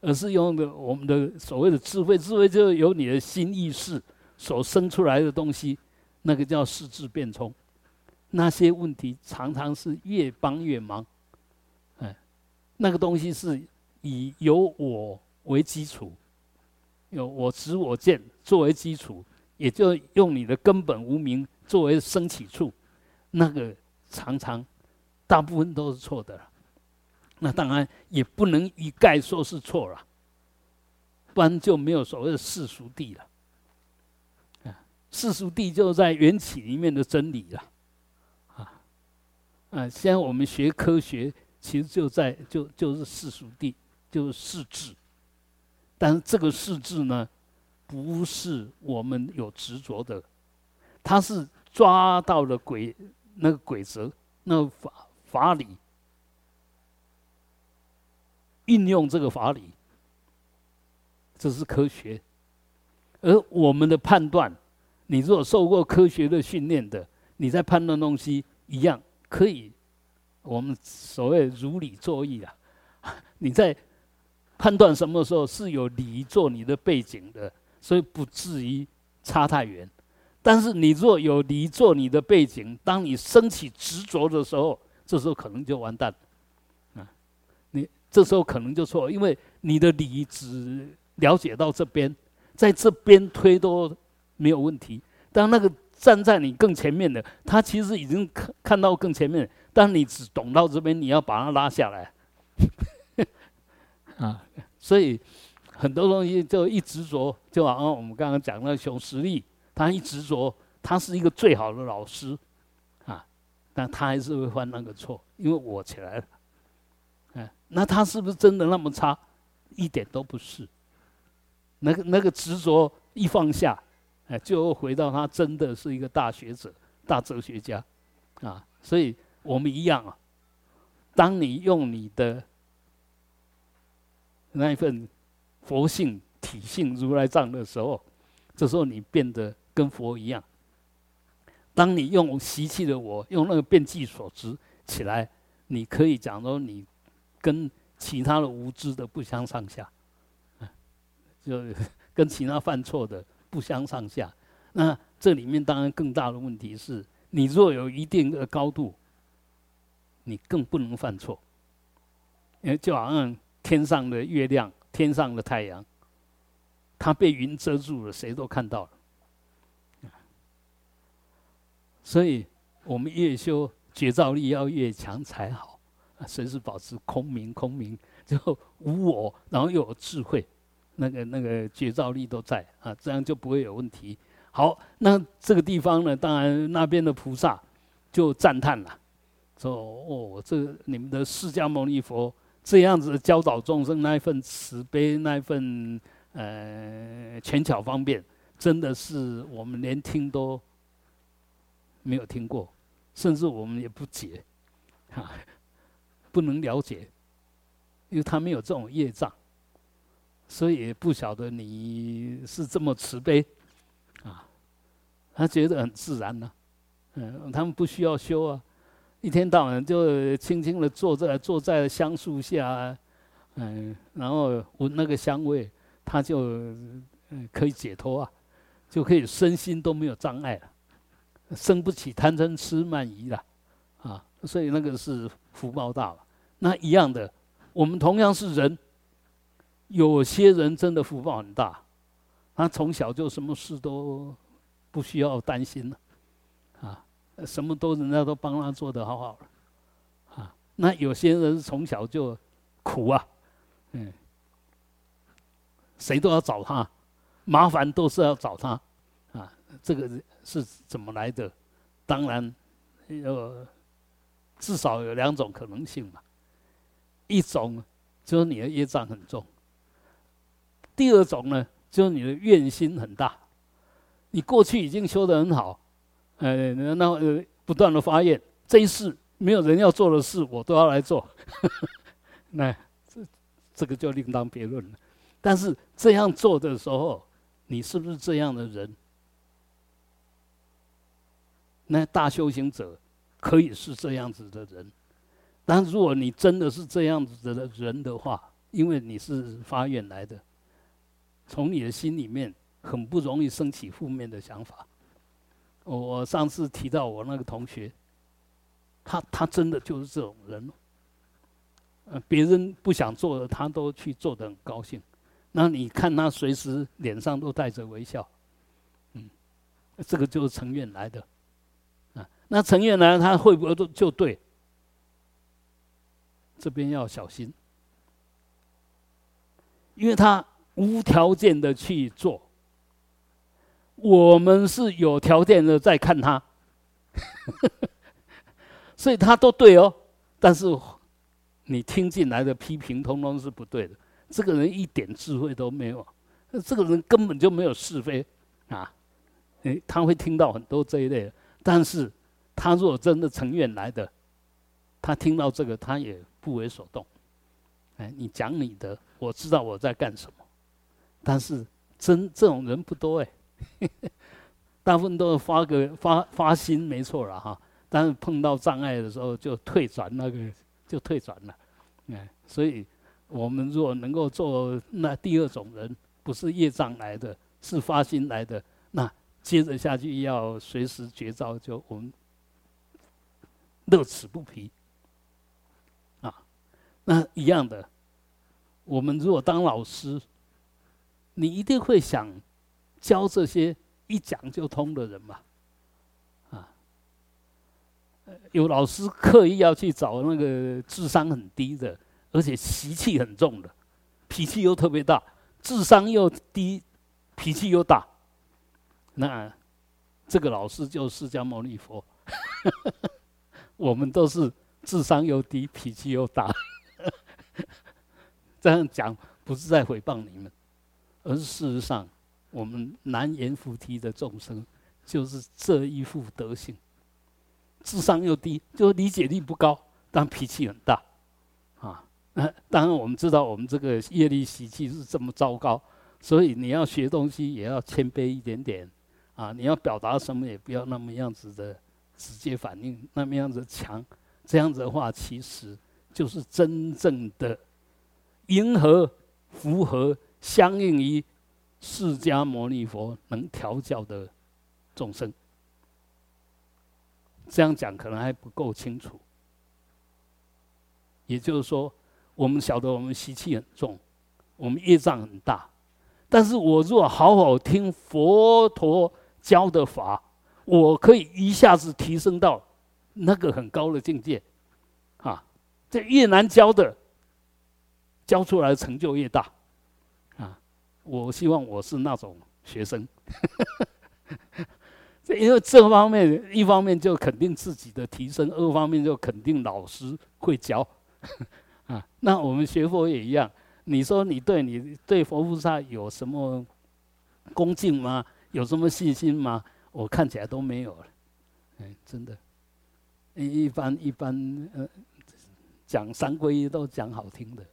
而是用的我们的所谓的智慧。智慧就是由你的心意识所生出来的东西，那个叫四智变聪。那些问题常常是越帮越忙。哎，那个东西是以有我为基础，有我执我见作为基础，也就用你的根本无名作为升起处。那个常常，大部分都是错的了。那当然也不能一概说是错了，不然就没有所谓的世俗谛了。啊，世俗谛就在缘起里面的真理了。啊，现在我们学科学，其实就在就就是世俗地，就是世智。但是这个世智呢，不是我们有执着的，它是抓到了鬼。那个规则，那个法法理，运用这个法理，这是科学。而我们的判断，你如果受过科学的训练的，你在判断东西一样可以。我们所谓如理作意啊，*laughs* 你在判断什么时候是有理做你的背景的，所以不至于差太远。但是你若有理做你的背景，当你升起执着的时候，这时候可能就完蛋，啊，你这时候可能就错，因为你的理只了解到这边，在这边推都没有问题。当那个站在你更前面的，他其实已经看看到更前面，但你只懂到这边，你要把他拉下来，啊，*laughs* 所以很多东西就一执着，就好像我们刚刚讲那熊十力。他一执着，他是一个最好的老师，啊，但他还是会犯那个错，因为我起来了，嗯，那他是不是真的那么差？一点都不是。那个那个执着一放下，哎，就回到他真的是一个大学者、大哲学家，啊，所以我们一样啊。当你用你的那一份佛性体性如来藏的时候，这时候你变得。跟佛一样，当你用习气的我，用那个变计所知起来，你可以讲说你跟其他的无知的不相上下，就 *laughs* 跟其他犯错的不相上下。那这里面当然更大的问题是，你若有一定的高度，你更不能犯错。因为就好像天上的月亮，天上的太阳，它被云遮住了，谁都看到了。所以，我们越修觉照力要越强才好，随时保持空明，空明就无我，然后又有智慧，那个那个觉照力都在啊，这样就不会有问题。好，那这个地方呢，当然那边的菩萨就赞叹了，说：“哦，这你们的释迦牟尼佛这样子教导众生那一份慈悲，那一份呃权巧方便，真的是我们连听都。”没有听过，甚至我们也不解，哈，*laughs* 不能了解，因为他没有这种业障，所以不晓得你是这么慈悲，啊，他觉得很自然呢，嗯，他们不需要修啊，一天到晚就轻轻的坐在坐在香树下，嗯，然后闻那个香味，他就嗯可以解脱啊，就可以身心都没有障碍了。生不起贪嗔痴慢疑了，啊，所以那个是福报大了。那一样的，我们同样是人，有些人真的福报很大，他从小就什么事都不需要担心了，啊，什么都人家都帮他做得好好的，啊，那有些人从小就苦啊，嗯，谁都要找他，麻烦都是要找他，啊，这个。是怎么来的？当然，有至少有两种可能性嘛。一种就是你的业障很重；第二种呢，就是你的怨心很大。你过去已经修得很好，呃，那呃不断的发愿，这一世没有人要做的事，我都要来做。*laughs* 那这这个就另当别论了。但是这样做的时候，你是不是这样的人？那大修行者可以是这样子的人，但如果你真的是这样子的人的话，因为你是发愿来的，从你的心里面很不容易升起负面的想法。我上次提到我那个同学，他他真的就是这种人，呃，别人不想做的，他都去做的很高兴。那你看他随时脸上都带着微笑，嗯，这个就是成愿来的。那成愿来，他会不会都就对？这边要小心，因为他无条件的去做，我们是有条件的在看他，*laughs* 所以他都对哦。但是你听进来的批评，通通是不对的。这个人一点智慧都没有，这个人根本就没有是非啊！诶，他会听到很多这一类的，但是。他如果真的成愿来的，他听到这个，他也不为所动。哎，你讲你的，我知道我在干什么，但是真这种人不多哎，*laughs* 大部分都是发个发发心没错了哈，但是碰到障碍的时候就退转那个就退转了，哎，所以我们如果能够做那第二种人，不是业障来的，是发心来的，那接着下去要随时绝招，就我们。乐此不疲，啊，那一样的。我们如果当老师，你一定会想教这些一讲就通的人嘛，啊，有老师刻意要去找那个智商很低的，而且习气很重的，脾气又特别大，智商又低，脾气又大，那这个老师就释迦牟尼佛。*laughs* 我们都是智商又低，脾气又大，*laughs* 这样讲不是在诽谤你们，而事实上，我们难言菩提的众生就是这一副德性，智商又低，就理解力不高，但脾气很大，啊，那当然我们知道我们这个业力习气是这么糟糕，所以你要学东西也要谦卑一点点，啊，你要表达什么也不要那么样子的。直接反应那么样子强，这样子的话，其实就是真正的迎合、符合、相应于释迦牟尼佛能调教的众生。这样讲可能还不够清楚。也就是说，我们晓得我们习气很重，我们业障很大，但是我若好好听佛陀教的法，我可以一下子提升到那个很高的境界，啊，这越难教的，教出来的成就越大，我希望我是那种学生。*laughs* 因为这方面，一方面就肯定自己的提升，二方面就肯定老师会教，*laughs* 啊，那我们学佛也一样。你说你对你对佛菩萨有什么恭敬吗？有什么信心吗？我看起来都没有了，哎，真的，一一般一般，呃，讲三皈依都讲好听的，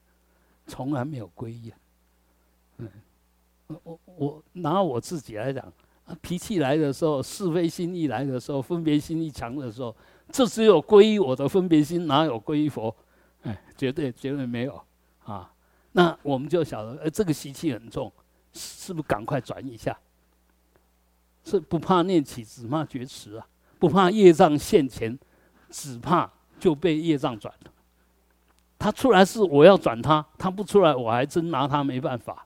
从来没有皈依。嗯，我我拿我自己来讲。脾气来的时候，是非心一来的时候，分别心一强的时候，这只有皈依我的分别心，哪有皈依佛？哎，绝对绝对没有啊！那我们就晓得，呃，这个习气很重，是不是赶快转一下？是不怕念起，只怕觉迟啊！不怕业障现前，只怕就被业障转了。他出来是我要转他，他不出来，我还真拿他没办法。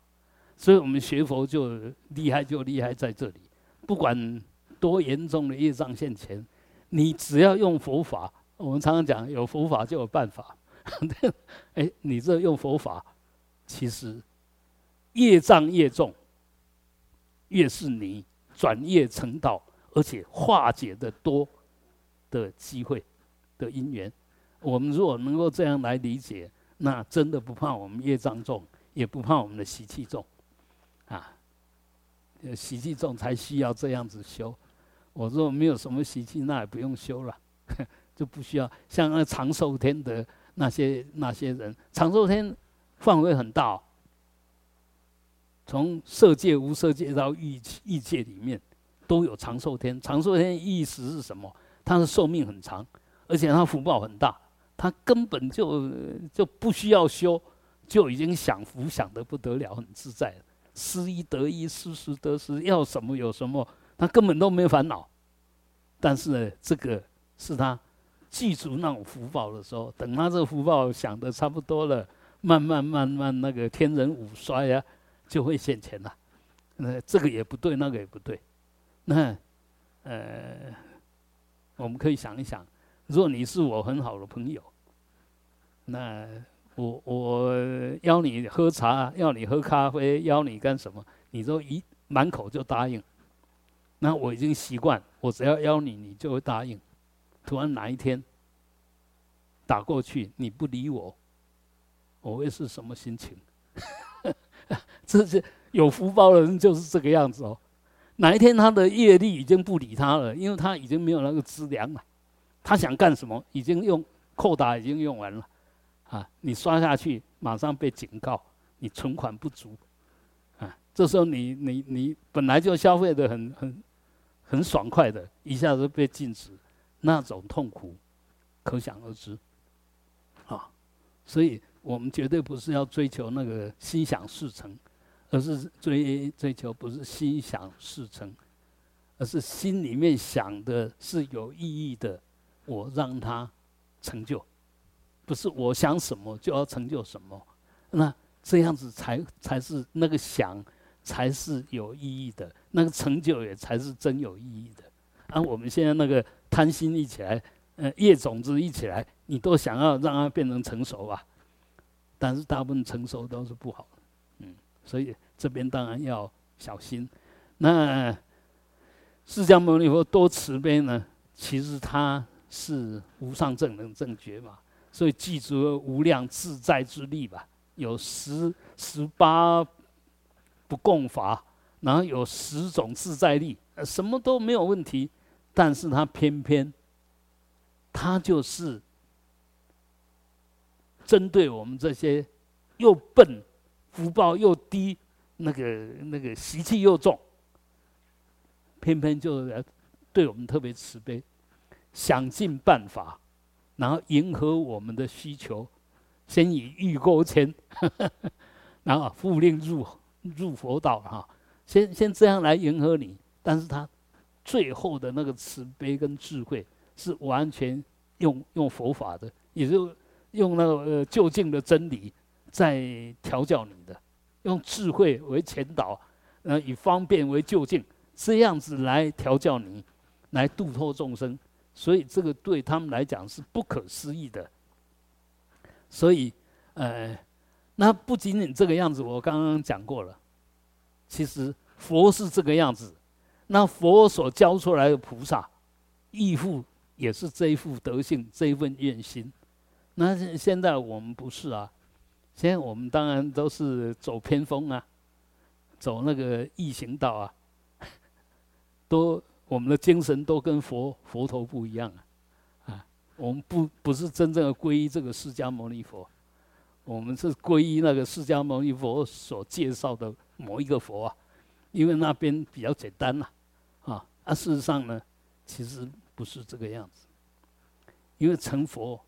所以我们学佛就厉害，就厉害在这里。不管多严重的业障现前，你只要用佛法，我们常常讲有佛法就有办法。*laughs* 哎，你这用佛法，其实业障越重，越是你转业成道，而且化解的多的机会的因缘。我们如果能够这样来理解，那真的不怕我们业障重，也不怕我们的习气重。习气重才需要这样子修，我说没有什么习气，那也不用修了，*laughs* 就不需要。像那长寿天的那些那些人，长寿天范围很大，从色界、无色界到欲欲界里面都有长寿天。长寿天意思是什么？他的寿命很长，而且他福报很大，他根本就就不需要修，就已经享福享得不得了，很自在了。失一得一，失时得失，要什么有什么，他根本都没烦恼。但是呢，这个是他记住那种福报的时候，等他这个福报享的差不多了，慢慢慢慢那个天人五衰呀，就会现钱了。那这个也不对，那个也不对。那呃，我们可以想一想，如果你是我很好的朋友，那。我我邀你喝茶，要你喝咖啡，邀你干什么？你都一满口就答应。那我已经习惯，我只要邀你，你就会答应。突然哪一天打过去，你不理我，我会是什么心情？*laughs* 这是有福报的人就是这个样子哦。哪一天他的业力已经不理他了，因为他已经没有那个资粮了，他想干什么，已经用扣打已经用完了。啊，你刷下去，马上被警告，你存款不足，啊，这时候你你你本来就消费的很很很爽快的，一下子被禁止，那种痛苦，可想而知，啊，所以我们绝对不是要追求那个心想事成，而是追追求不是心想事成，而是心里面想的是有意义的，我让它成就。不是我想什么就要成就什么，那这样子才才是那个想才是有意义的，那个成就也才是真有意义的。而我们现在那个贪心一起来，呃，叶种子一起来，你都想要让它变成成熟啊，但是大部分成熟都是不好的，嗯，所以这边当然要小心。那释迦牟尼佛多慈悲呢？其实他是无上正能正觉嘛。所以记住无量自在之力吧，有十十八不共法，然后有十种自在力，什么都没有问题。但是他偏偏，他就是针对我们这些又笨、福报又低、那个那个习气又重，偏偏就对我们特别慈悲，想尽办法。然后迎合我们的需求，先以欲钩牵，*laughs* 然后复令入入佛道哈，先先这样来迎合你。但是他最后的那个慈悲跟智慧，是完全用用佛法的，也就用那个呃就近的真理在调教你的，用智慧为前导，呃，以方便为就近，这样子来调教你，来度脱众生，所以这个对他们来讲是不可思议的。所以，呃，那不仅仅这个样子，我刚刚讲过了。其实佛是这个样子，那佛所教出来的菩萨，义父也是这一副德性，这一份愿心。那现在我们不是啊，现在我们当然都是走偏锋啊，走那个异行道啊，*laughs* 都我们的精神都跟佛佛头不一样啊，啊，我们不不是真正的皈依这个释迦牟尼佛，我们是皈依那个释迦牟尼佛所介绍的某一个佛啊，因为那边比较简单呐，啊，啊，事实上呢，其实不是这个样子，因为成佛。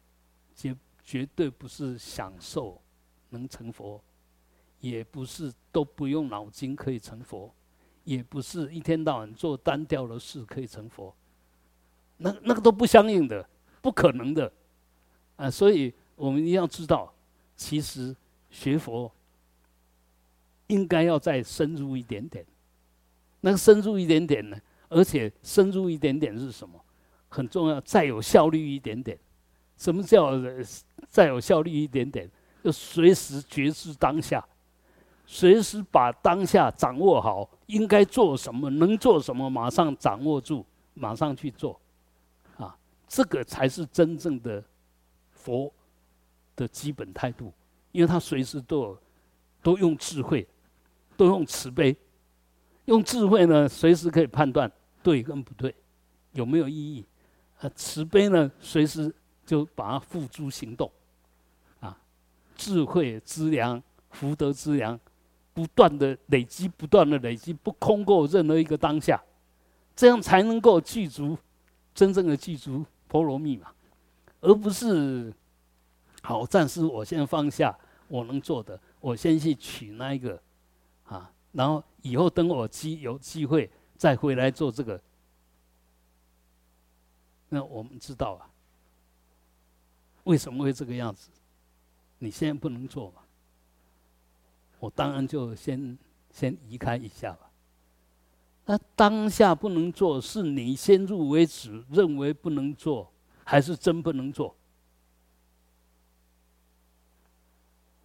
绝绝对不是享受能成佛，也不是都不用脑筋可以成佛，也不是一天到晚做单调的事可以成佛。那那个都不相应的，不可能的，啊！所以我们一定要知道，其实学佛应该要再深入一点点。那深入一点点呢，而且深入一点点是什么？很重要，再有效率一点点。什么叫再有效率一点点？就随时觉知当下，随时把当下掌握好，应该做什么，能做什么，马上掌握住，马上去做，啊，这个才是真正的佛的基本态度。因为他随时都有，都用智慧，都用慈悲，用智慧呢，随时可以判断对跟不对，有没有意义。啊，慈悲呢，随时。就把它付诸行动，啊，智慧之良、福德之良，不断的累积，不断的累积，不空过任何一个当下，这样才能够具足真正的具足波罗蜜嘛，而不是好暂时我先放下我能做的，我先去取那一个，啊，然后以后等我机有机会再回来做这个，那我们知道啊。为什么会这个样子？你现在不能做嘛？我当然就先先移开一下吧。那当下不能做，是你先入为主，认为不能做，还是真不能做？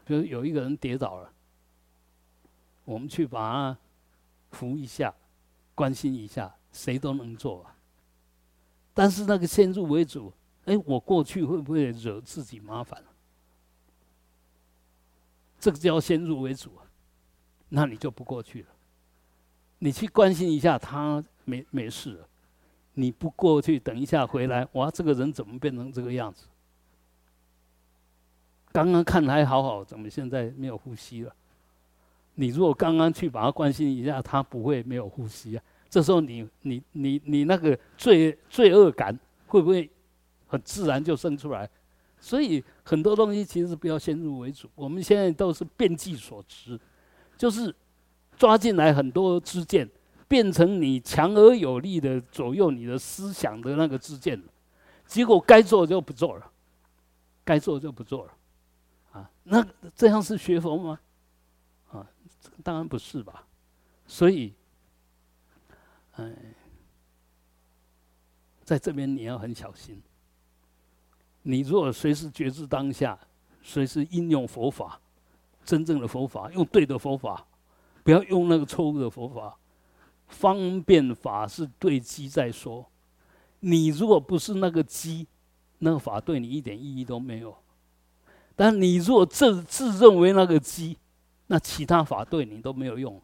比如有一个人跌倒了，我们去把他扶一下，关心一下，谁都能做啊。但是那个先入为主。哎，我过去会不会惹自己麻烦这个叫先入为主啊，那你就不过去了。你去关心一下他，没没事。你不过去，等一下回来，哇，这个人怎么变成这个样子？刚刚看还好好，怎么现在没有呼吸了？你如果刚刚去把他关心一下，他不会没有呼吸啊。这时候你你你你那个罪罪恶感会不会？很自然就生出来，所以很多东西其实不要先入为主。我们现在都是变计所持，就是抓进来很多支箭，变成你强而有力的左右你的思想的那个支箭了。结果该做就不做了，该做就不做了，啊，那这样是学佛吗？啊，当然不是吧。所以，哎，在这边你要很小心。你如果随时觉知当下，随时应用佛法，真正的佛法，用对的佛法，不要用那个错误的佛法。方便法是对机在说，你如果不是那个机，那个法对你一点意义都没有。但你若自自认为那个机，那其他法对你都没有用。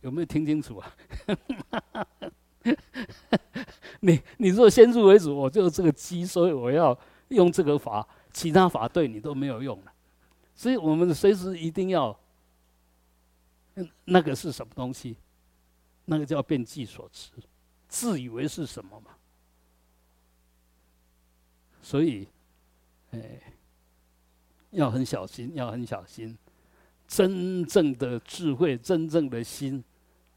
有没有听清楚啊？*laughs* *laughs* 你你若先入为主，我就这个机，所以我要用这个法，其他法对你都没有用了。所以我们随时一定要，那个是什么东西？那个叫变计所持，自以为是什么嘛？所以，哎，要很小心，要很小心。真正的智慧，真正的心，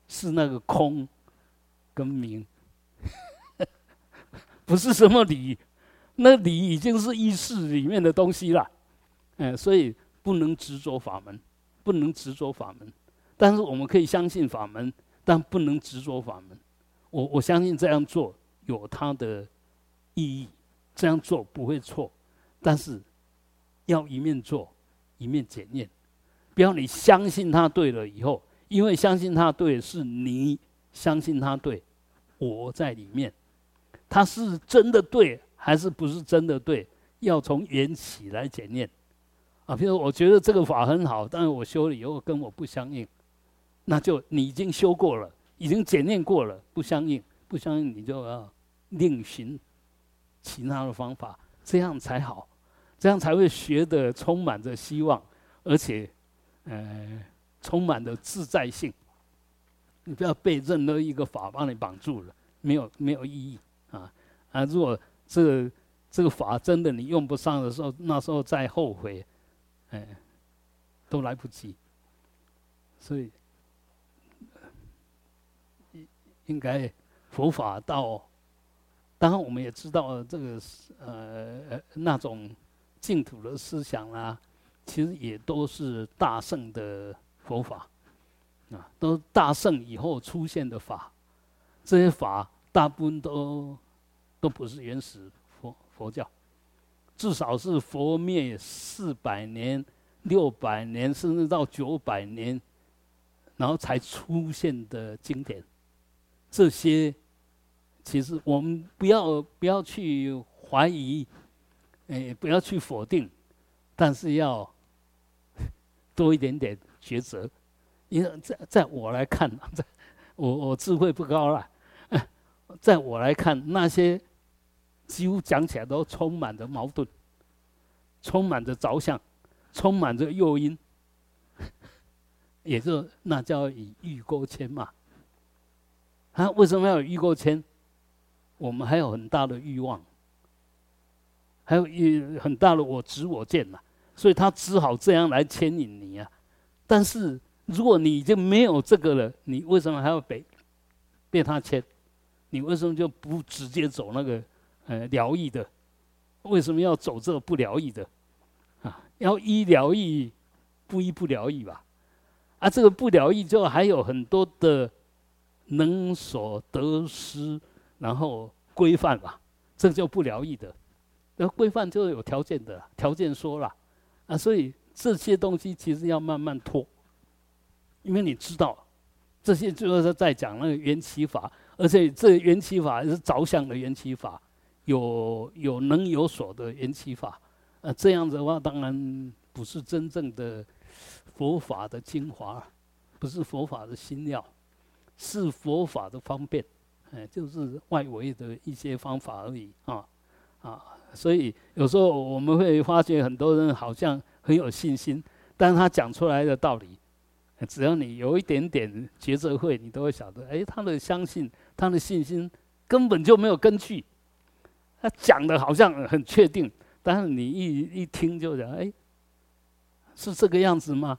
是那个空跟名。*laughs* 不是什么理，那理已经是意识里面的东西了，嗯，所以不能执着法门，不能执着法门。但是我们可以相信法门，但不能执着法门。我我相信这样做有它的意义，这样做不会错，但是要一面做一面检验，不要你相信他对了以后，因为相信他对是你相信他对，我在里面，他是真的对还是不是真的对，要从缘起来检验。啊，比如我觉得这个法很好，但是我修了以后跟我不相应，那就你已经修过了。已经检验过了，不相应，不相应，你就要另寻其他的方法，这样才好，这样才会学的充满着希望，而且，呃，充满着自在性。你不要被任何一个法把你绑住了，没有没有意义啊啊！如果这个这个法真的你用不上的时候，那时候再后悔，哎，都来不及。所以。应该佛法到，当然我们也知道这个呃那种净土的思想啦，其实也都是大圣的佛法，啊，都大圣以后出现的法，这些法大部分都都不是原始佛佛教，至少是佛灭四百年、六百年，甚至到九百年，然后才出现的经典。这些其实我们不要不要去怀疑，哎，不要去否定，但是要 *laughs* 多一点点抉择。因为在在我来看，在我我智慧不高了，*laughs* 在我来看，那些几乎讲起来都充满着矛盾，充满着着想，充满着诱因，也就那叫以欲勾牵嘛。啊为什么要有欲勾牵？我们还有很大的欲望，还有一很大的我执我见呐，所以他只好这样来牵引你啊。但是如果你已经没有这个了，你为什么还要被被他牵？你为什么就不直接走那个呃疗愈的？为什么要走这个不疗愈的？啊，要医疗愈，不医不疗愈吧？啊，这个不疗愈就还有很多的。能所得失，然后规范吧，这就不疗愈的。那规范就是有条件的，条件说了啊，所以这些东西其实要慢慢拖，因为你知道，这些就是在讲那个缘起法，而且这缘起法是着相的缘起法，有有能有所的缘起法，呃，这样子的话，当然不是真正的佛法的精华，不是佛法的心料。是佛法的方便，哎，就是外围的一些方法而已啊啊！所以有时候我们会发觉很多人好像很有信心，但是他讲出来的道理，只要你有一点点觉者会，你都会晓得，哎，他的相信，他的信心根本就没有根据。他讲的好像很确定，但是你一一听就讲，哎，是这个样子吗？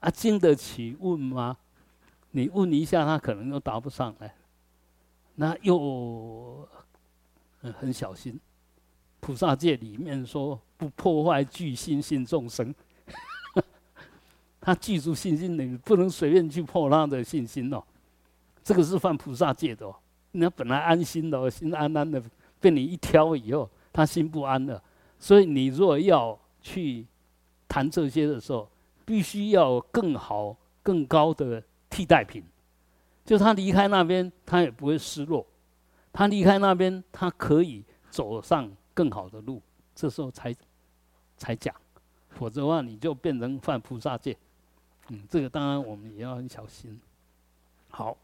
啊，经得起问吗？你问一下，他可能又答不上来，那又很小心。菩萨界里面说不破坏具信心众生，他记住信心，你不能随便去破他的信心哦。这个是犯菩萨戒的哦。那本来安心的，心安安的，被你一挑以后，他心不安了。所以你若要去谈这些的时候，必须要更好、更高的。替代品，就他离开那边，他也不会失落。他离开那边，他可以走上更好的路。这时候才才讲，否则的话，你就变成犯菩萨戒。嗯，这个当然我们也要很小心。好，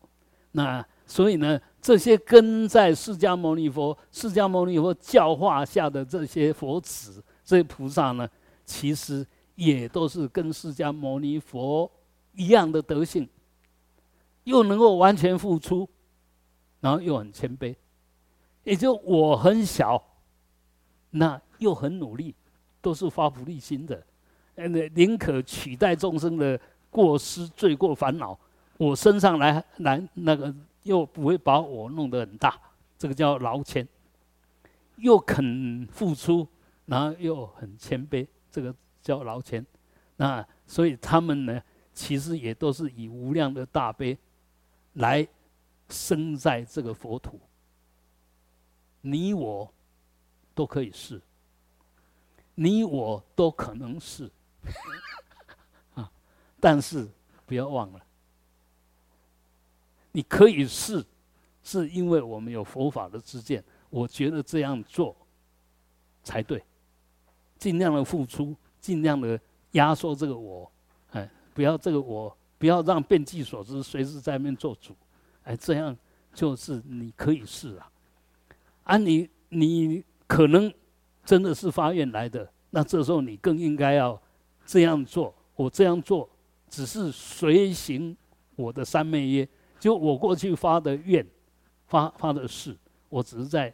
那所以呢，这些跟在释迦牟尼佛、释迦牟尼佛教化下的这些佛子、这些菩萨呢，其实也都是跟释迦牟尼佛一样的德性。又能够完全付出，然后又很谦卑，也就我很小，那又很努力，都是发菩提心的，呃，宁可取代众生的过失、罪过、烦恼，我身上来来那个又不会把我弄得很大，这个叫劳谦，又肯付出，然后又很谦卑，这个叫劳谦，那所以他们呢，其实也都是以无量的大悲来生在这个佛土。你我都可以是，你我都可能是，但是不要忘了，你可以是，是因为我们有佛法的知见。我觉得这样做才对，尽量的付出，尽量的压缩这个我，哎，不要这个我，不要让变计所知随时在面做主，哎，这样就是你可以是啊。啊，你你可能真的是发愿来的，那这时候你更应该要这样做。我这样做只是随行我的三昧耶，就我过去发的愿，发发的誓，我只是在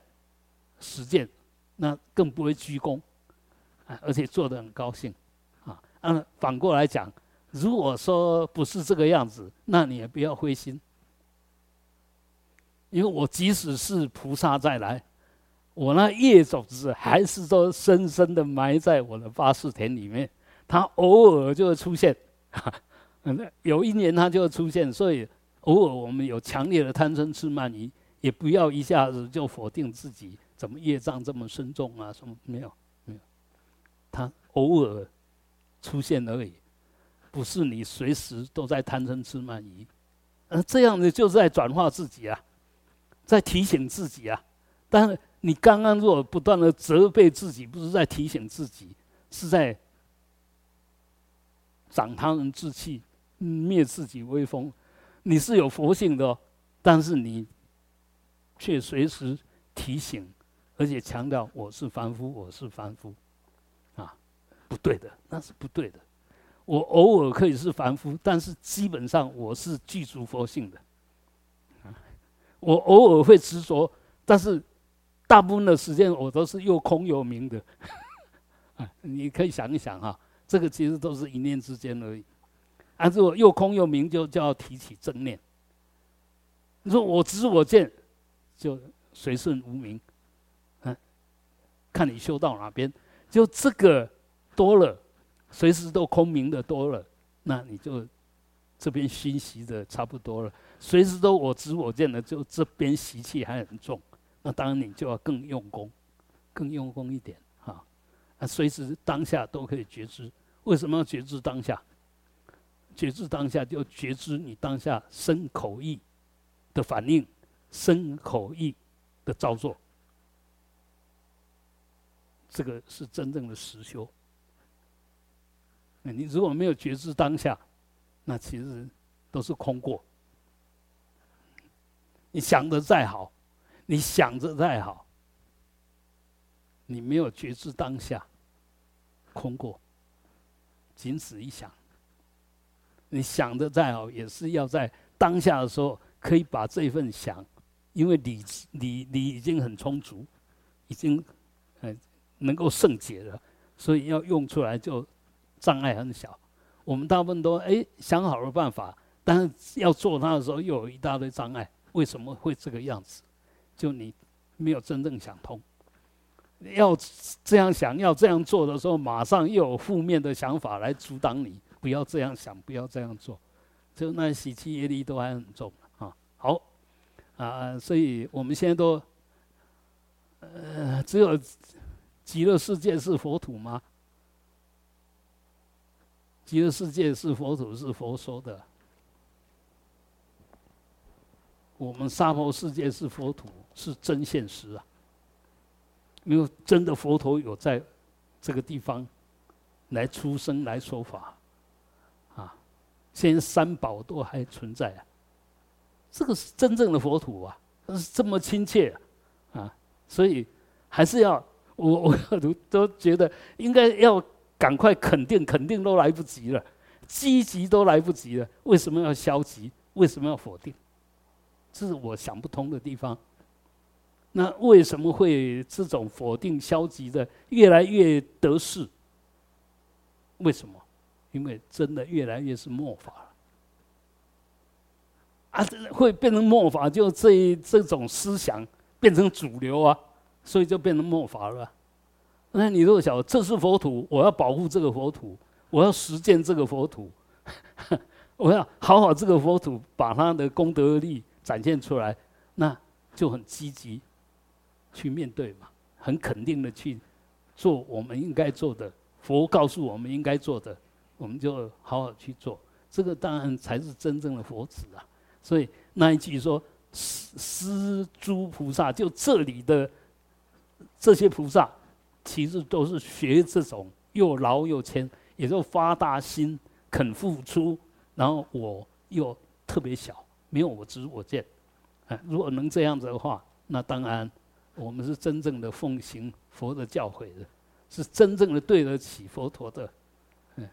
实践，那更不会鞠躬，啊，而且做得很高兴，啊，啊，反过来讲，如果说不是这个样子，那你也不要灰心。因为我即使是菩萨再来，我那业种子还是都深深的埋在我的八世田里面，它偶尔就会出现，*laughs* 有一年它就会出现，所以偶尔我们有强烈的贪嗔痴慢疑，也不要一下子就否定自己，怎么业障这么深重啊？什么没有没有，它偶尔出现而已，不是你随时都在贪嗔痴慢疑，呃，这样子就是在转化自己啊。在提醒自己啊，但是你刚刚如果不断的责备自己，不是在提醒自己，是在长他人志气、灭自己威风。你是有佛性的，但是你却随时提醒，而且强调我是凡夫，我是凡夫，啊，不对的，那是不对的。我偶尔可以是凡夫，但是基本上我是具足佛性的。我偶尔会执着，但是大部分的时间我都是又空又明的。啊，你可以想一想哈，这个其实都是一念之间而已。啊，如果又空又明，就就要提起正念。你说我执我见，就随顺无明。嗯，看你修到哪边，就这个多了，随时都空明的多了，那你就这边熏习的差不多了。随时都我知我见的，就这边习气还很重，那当然你就要更用功，更用功一点哈。啊，随时当下都可以觉知。为什么要觉知当下？觉知当下就觉知你当下身口意的反应，身口意的造作。这个是真正的实修。你如果没有觉知当下，那其实都是空过。你想的再好，你想着再好，你没有觉知当下，空过，仅此一想。你想的再好，也是要在当下的时候，可以把这份想，因为你你你已经很充足，已经，呃，能够圣解了，所以要用出来就障碍很小。我们大部分都哎想好了办法，但是要做它的时候，又有一大堆障碍。为什么会这个样子？就你没有真正想通，要这样想要这样做的时候，马上又有负面的想法来阻挡你。不要这样想，不要这样做，就那喜气业力都还很重啊。好啊，所以我们现在都呃，只有极乐世界是佛土吗？极乐世界是佛土，是佛说的。我们娑婆世界是佛土，是真现实啊！因为真的佛陀有在这个地方来出生来说法，现在三宝都还存在啊，这个是真正的佛土啊，是这么亲切啊，所以还是要我 *laughs* 我都都觉得应该要赶快肯定，肯定都来不及了，积极都来不及了，为什么要消极？为什么要否定？这是我想不通的地方。那为什么会这种否定、消极的越来越得势？为什么？因为真的越来越是末法了。啊，会变成末法，就这这种思想变成主流啊，所以就变成末法了。那你如果想，这是佛土，我要保护这个佛土，我要实践这个佛土，*laughs* 我要好好这个佛土，把它的功德力展现出来，那就很积极去面对嘛，很肯定的去做我们应该做的。佛告诉我们应该做的，我们就好好去做。这个当然才是真正的佛子啊。所以那一句说：“施施诸菩萨，就这里的这些菩萨，其实都是学这种又老又谦，也就发大心，肯付出。”然后我又特别小，没有我知我见，哎，如果能这样子的话，那当然我们是真正的奉行佛的教诲的，是真正的对得起佛陀的，嗯，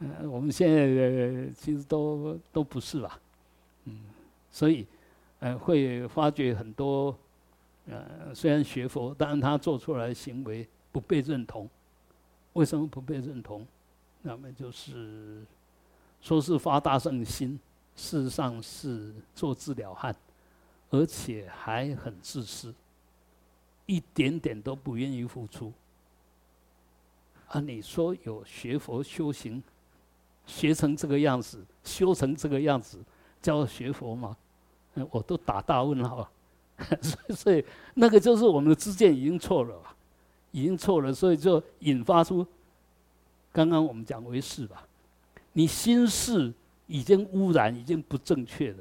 嗯，我们现在其实都都不是吧，嗯，所以，呃，会发觉很多，呃，虽然学佛，但是他做出来行为不被认同，为什么不被认同？那么就是。说是发大圣心，事实上是做治疗汉，而且还很自私，一点点都不愿意付出。啊，你说有学佛修行，学成这个样子，修成这个样子，叫学佛吗？我都打大问号。*laughs* 所以，所以那个就是我们的知见已经错了，已经错了，所以就引发出刚刚我们讲为是吧。你心事已经污染，已经不正确了。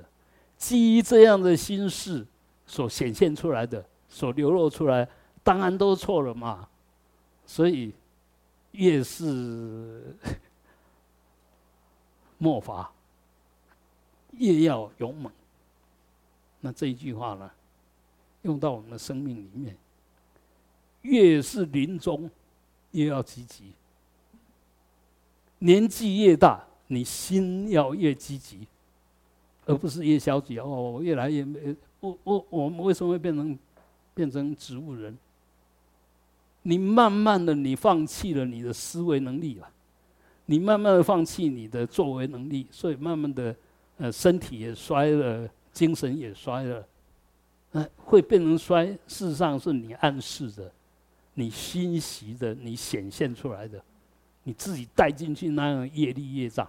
基于这样的心事所显现出来的，所流露出来，当然都错了嘛。所以越是 *laughs* 末法，越要勇猛。那这一句话呢，用到我们的生命里面，越是临终，越要积极。年纪越大，你心要越积极，而不是越消极。哦，我越来越没我我我们为什么会变成变成植物人？你慢慢的，你放弃了你的思维能力了，你慢慢的放弃你的作为能力，所以慢慢的，呃，身体也衰了，精神也衰了，呃，会变成衰。事实上是你暗示的，你欣习的，你显现出来的。你自己带进去那样业力业障，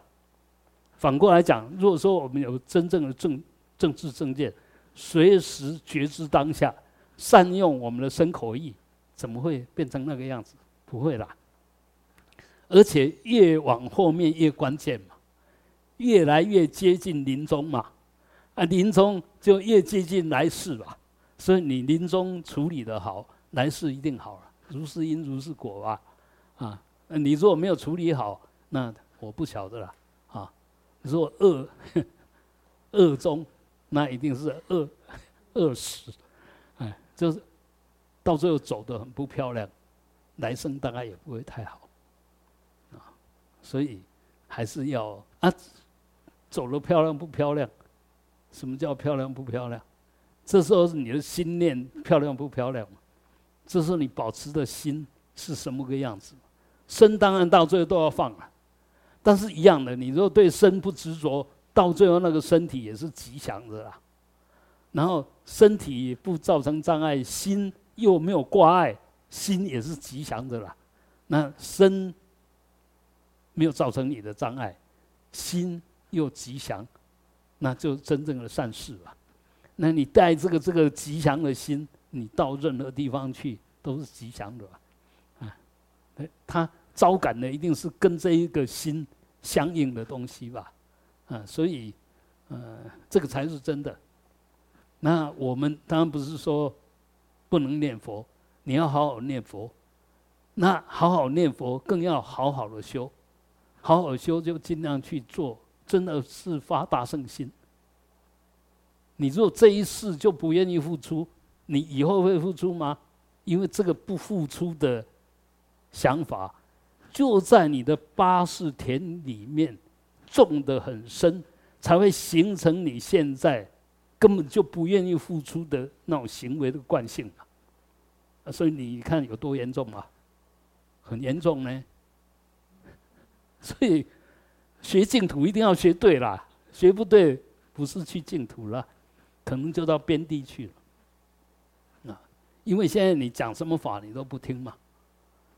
反过来讲，如果说我们有真正的正政治正见，随时觉知当下，善用我们的身口意，怎么会变成那个样子？不会啦。而且越往后面越关键嘛，越来越接近临终嘛，啊，临终就越接近来世吧。所以你临终处理的好，来世一定好了，如是因如是果吧，啊。你如果没有处理好，那我不晓得了啊。如果恶 *laughs* 恶中，那一定是恶 *laughs* 恶死，哎，就是到最后走的很不漂亮，来生大概也不会太好啊。所以还是要啊，走的漂亮不漂亮？什么叫漂亮不漂亮？这时候是你的心念漂亮不漂亮这时候你保持的心是什么个样子？身当然到最后都要放了，但是一样的，你如果对身不执着，到最后那个身体也是吉祥的啦。然后身体不造成障碍，心又没有挂碍，心也是吉祥的啦。那身没有造成你的障碍，心又吉祥，那就真正的善事了。那你带这个这个吉祥的心，你到任何地方去都是吉祥的啊。他招感的一定是跟这一个心相应的东西吧，啊，所以，呃，这个才是真的。那我们当然不是说不能念佛，你要好好念佛。那好好念佛，更要好好的修，好好修就尽量去做，真的是发大圣心。你若这一世就不愿意付出，你以后会付出吗？因为这个不付出的。想法就在你的八世田里面种得很深，才会形成你现在根本就不愿意付出的那种行为的惯性啊！所以你看有多严重啊？很严重呢。所以学净土一定要学对啦，学不对不是去净土了，可能就到边地去了。啊，因为现在你讲什么法你都不听嘛。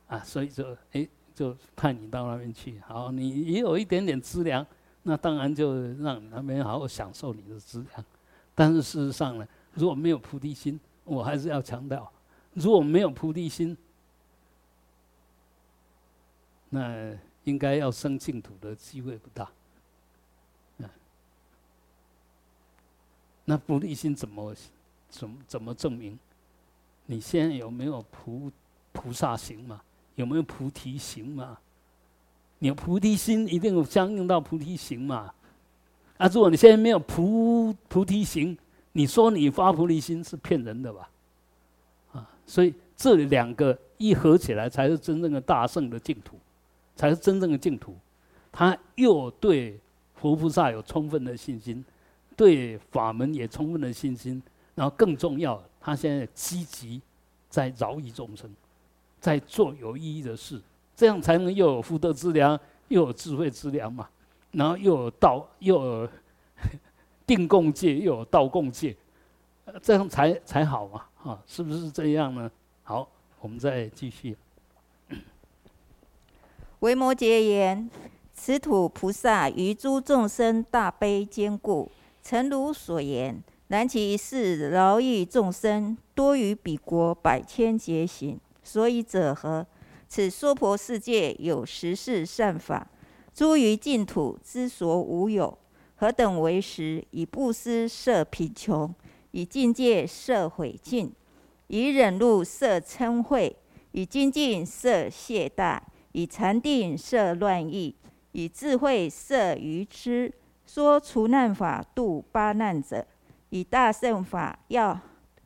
啊，所以就，哎，就派你到那边去。好，你也有一点点资粮，那当然就让你那边好好享受你的资粮。但是事实上呢，如果没有菩提心，我还是要强调，如果没有菩提心，那应该要生净土的机会不大。嗯，那菩提心怎么怎么怎么证明？你现在有没有菩菩萨行嘛？有没有菩提行嘛？你有菩提心，一定有相应到菩提行嘛？啊，如果你现在没有菩菩提心，你说你发菩提心是骗人的吧？啊，所以这两个一合起来，才是真正的大圣的净土，才是真正的净土。他又对佛菩萨有充分的信心，对法门也充分的信心，然后更重要，他现在积极在饶益众生。在做有意义的事，这样才能又有福德之粮，又有智慧之粮嘛。然后又有道，又有 *laughs* 定共戒，又有道共戒，这样才才好嘛。啊，是不是这样呢？好，我们再继续。*coughs* 维摩诘言：“此土菩萨于诸众生大悲坚固，诚如所言。然其事饶益众生，多于彼国百千劫行。”所以者何？此娑婆世界有十事善法，诸于净土之所无有。何等为实？以布施摄贫穷，以境界摄毁尽，以忍辱摄嗔恚，以精进摄懈怠，以禅定摄乱意，以智慧摄愚痴。说除难法度八难者，以大圣法要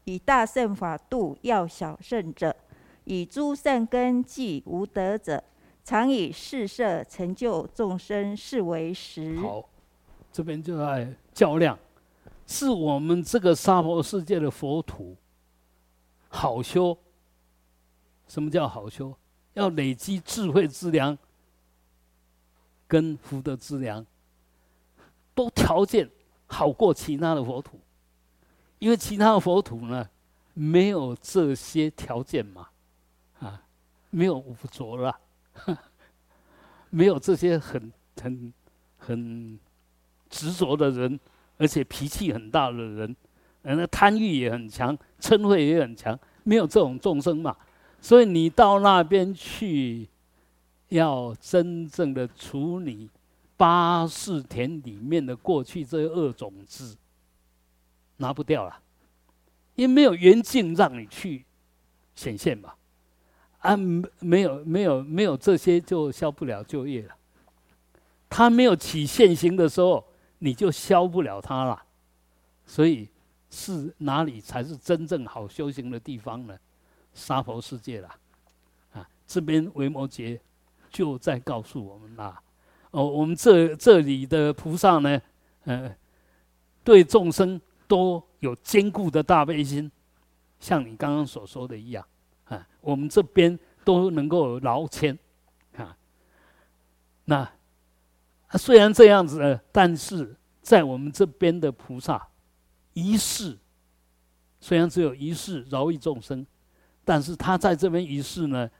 以大圣法度要小圣者。以诸善根济无德者，常以世色成就众生，是为实。好，这边就在较量，是我们这个娑婆世界的佛土好修。什么叫好修？要累积智慧之粮跟福德之粮，都条件好过其他的佛土，因为其他的佛土呢，没有这些条件嘛。啊，没有五浊了，*laughs* 没有这些很很很执着的人，而且脾气很大的人，那贪欲也很强，嗔恚也很强，没有这种众生嘛。所以你到那边去，要真正的处理八世田里面的过去这些恶种子，拿不掉了，因为没有缘境让你去显现嘛。啊，没有没有没有这些就消不了就业了。他没有起现行的时候，你就消不了他了。所以是哪里才是真正好修行的地方呢？沙婆世界啦，啊，这边维摩诘就在告诉我们啦。哦，我们这这里的菩萨呢，呃，对众生都有坚固的大悲心，像你刚刚所说的一样。我们这边都能够劳谦，啊，那虽然这样子，但是在我们这边的菩萨一世，虽然只有一世饶益众生，但是他在这边一世呢，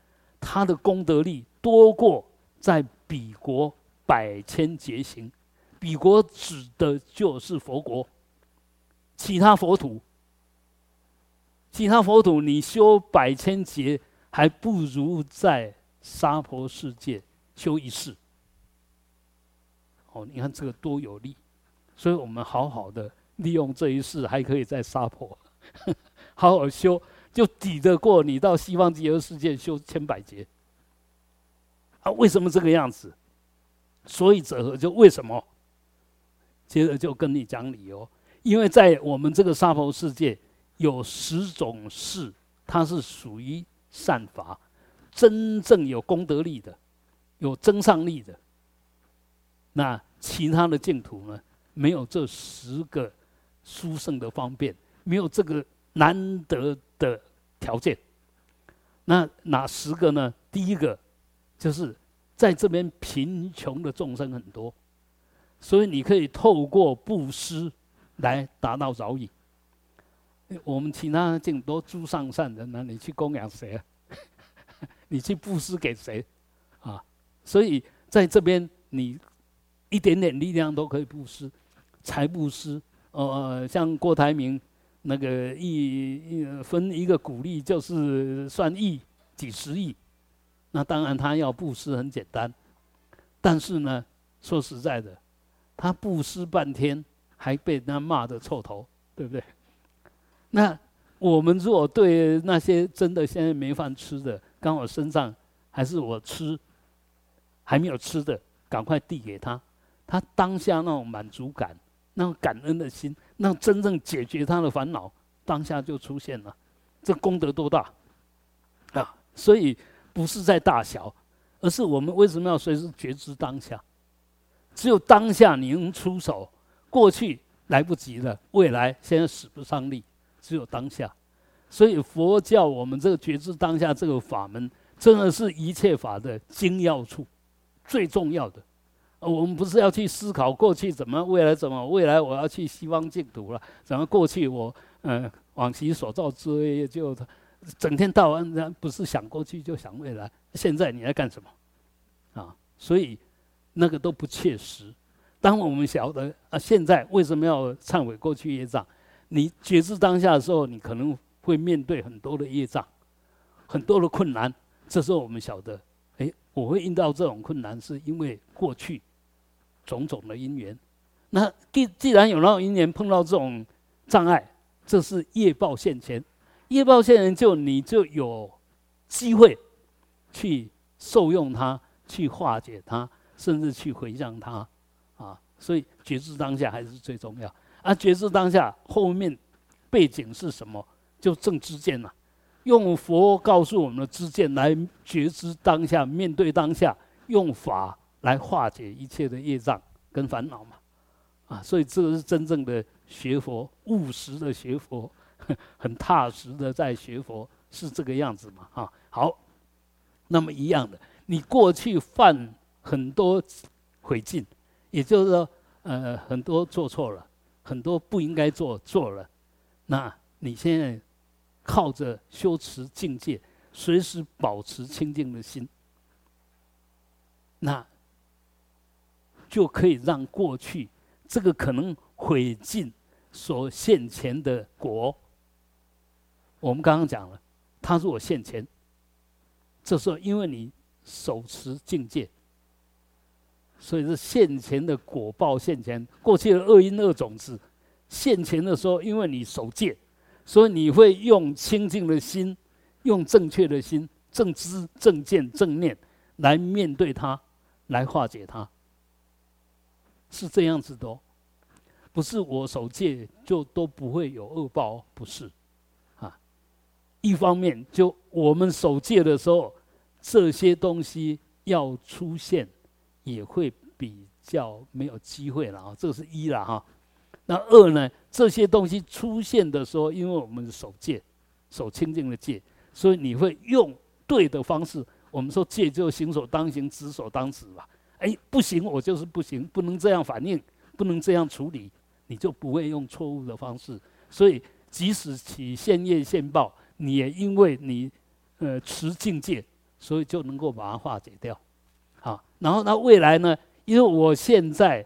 他的功德力多过在彼国百千劫行，彼国指的就是佛国，其他佛土。其他佛土，你修百千劫，还不如在沙婆世界修一世。哦，你看这个多有利，所以我们好好的利用这一世，还可以在沙婆 *laughs* 好好修，就抵得过你到西方极乐世界修千百劫。啊，为什么这个样子？所以者何？就为什么？接着就跟你讲理由，因为在我们这个沙婆世界。有十种事，它是属于善法，真正有功德力的，有增上力的。那其他的净土呢？没有这十个殊胜的方便，没有这个难得的条件。那哪十个呢？第一个就是在这边贫穷的众生很多，所以你可以透过布施来达到饶益。我们其他净多诸上善人呢？你去供养谁啊？*laughs* 你去布施给谁？啊，所以在这边你一点点力量都可以布施，财布施，呃，像郭台铭那个一分一个股利就是算亿几十亿，那当然他要布施很简单，但是呢，说实在的，他布施半天还被人家骂的臭头，对不对？那我们如果对那些真的现在没饭吃的，刚好身上还是我吃还没有吃的，赶快递给他，他当下那种满足感、那种感恩的心，那真正解决他的烦恼，当下就出现了，这功德多大啊！所以不是在大小，而是我们为什么要随时觉知当下？只有当下你能出手，过去来不及了，未来现在使不上力。只有当下，所以佛教我们这个觉知当下这个法门，真的是一切法的精要处，最重要的。我们不是要去思考过去怎么，未来怎么，未来我要去西方净土了，怎么过去我嗯往昔所造之业就整天到晚不是想过去就想未来，现在你在干什么？啊，所以那个都不切实。当我们晓得啊，现在为什么要忏悔过去业障？你觉知当下的时候，你可能会面对很多的业障，很多的困难。这时候我们晓得，哎，我会遇到这种困难，是因为过去种种的因缘。那既既然有那种因缘碰到这种障碍，这是业报现前，业报现前就你就有机会去受用它，去化解它，甚至去回向它，啊，所以觉知当下还是最重要。啊，觉知当下后面背景是什么？就正知见呐，用佛告诉我们的知见来觉知当下，面对当下，用法来化解一切的业障跟烦恼嘛。啊，所以这个是真正的学佛，务实的学佛，*laughs* 很踏实的在学佛，是这个样子嘛。啊，好，那么一样的，你过去犯很多悔进，也就是说，呃，很多做错了。很多不应该做做了，那你现在靠着修持境界，随时保持清净的心，那就可以让过去这个可能毁尽所现前的果。我们刚刚讲了，他说我现前，这时候因为你手持境界。所以是现前的果报现前，过去的恶因恶种子现前的时候，因为你守戒，所以你会用清净的心，用正确的心、正知、正见、正念来面对它，来化解它。是这样子的，不是我守戒就都不会有恶报，不是啊。一方面，就我们守戒的时候，这些东西要出现。也会比较没有机会了啊，这是一了哈。那二呢？这些东西出现的时候，因为我们守戒，守清净的戒，所以你会用对的方式。我们说戒就行所当行，止所当止吧。哎，不行，我就是不行，不能这样反应，不能这样处理，你就不会用错误的方式。所以，即使起现业现报，你也因为你呃持境界，所以就能够把它化解掉。好，然后那未来呢？因为我现在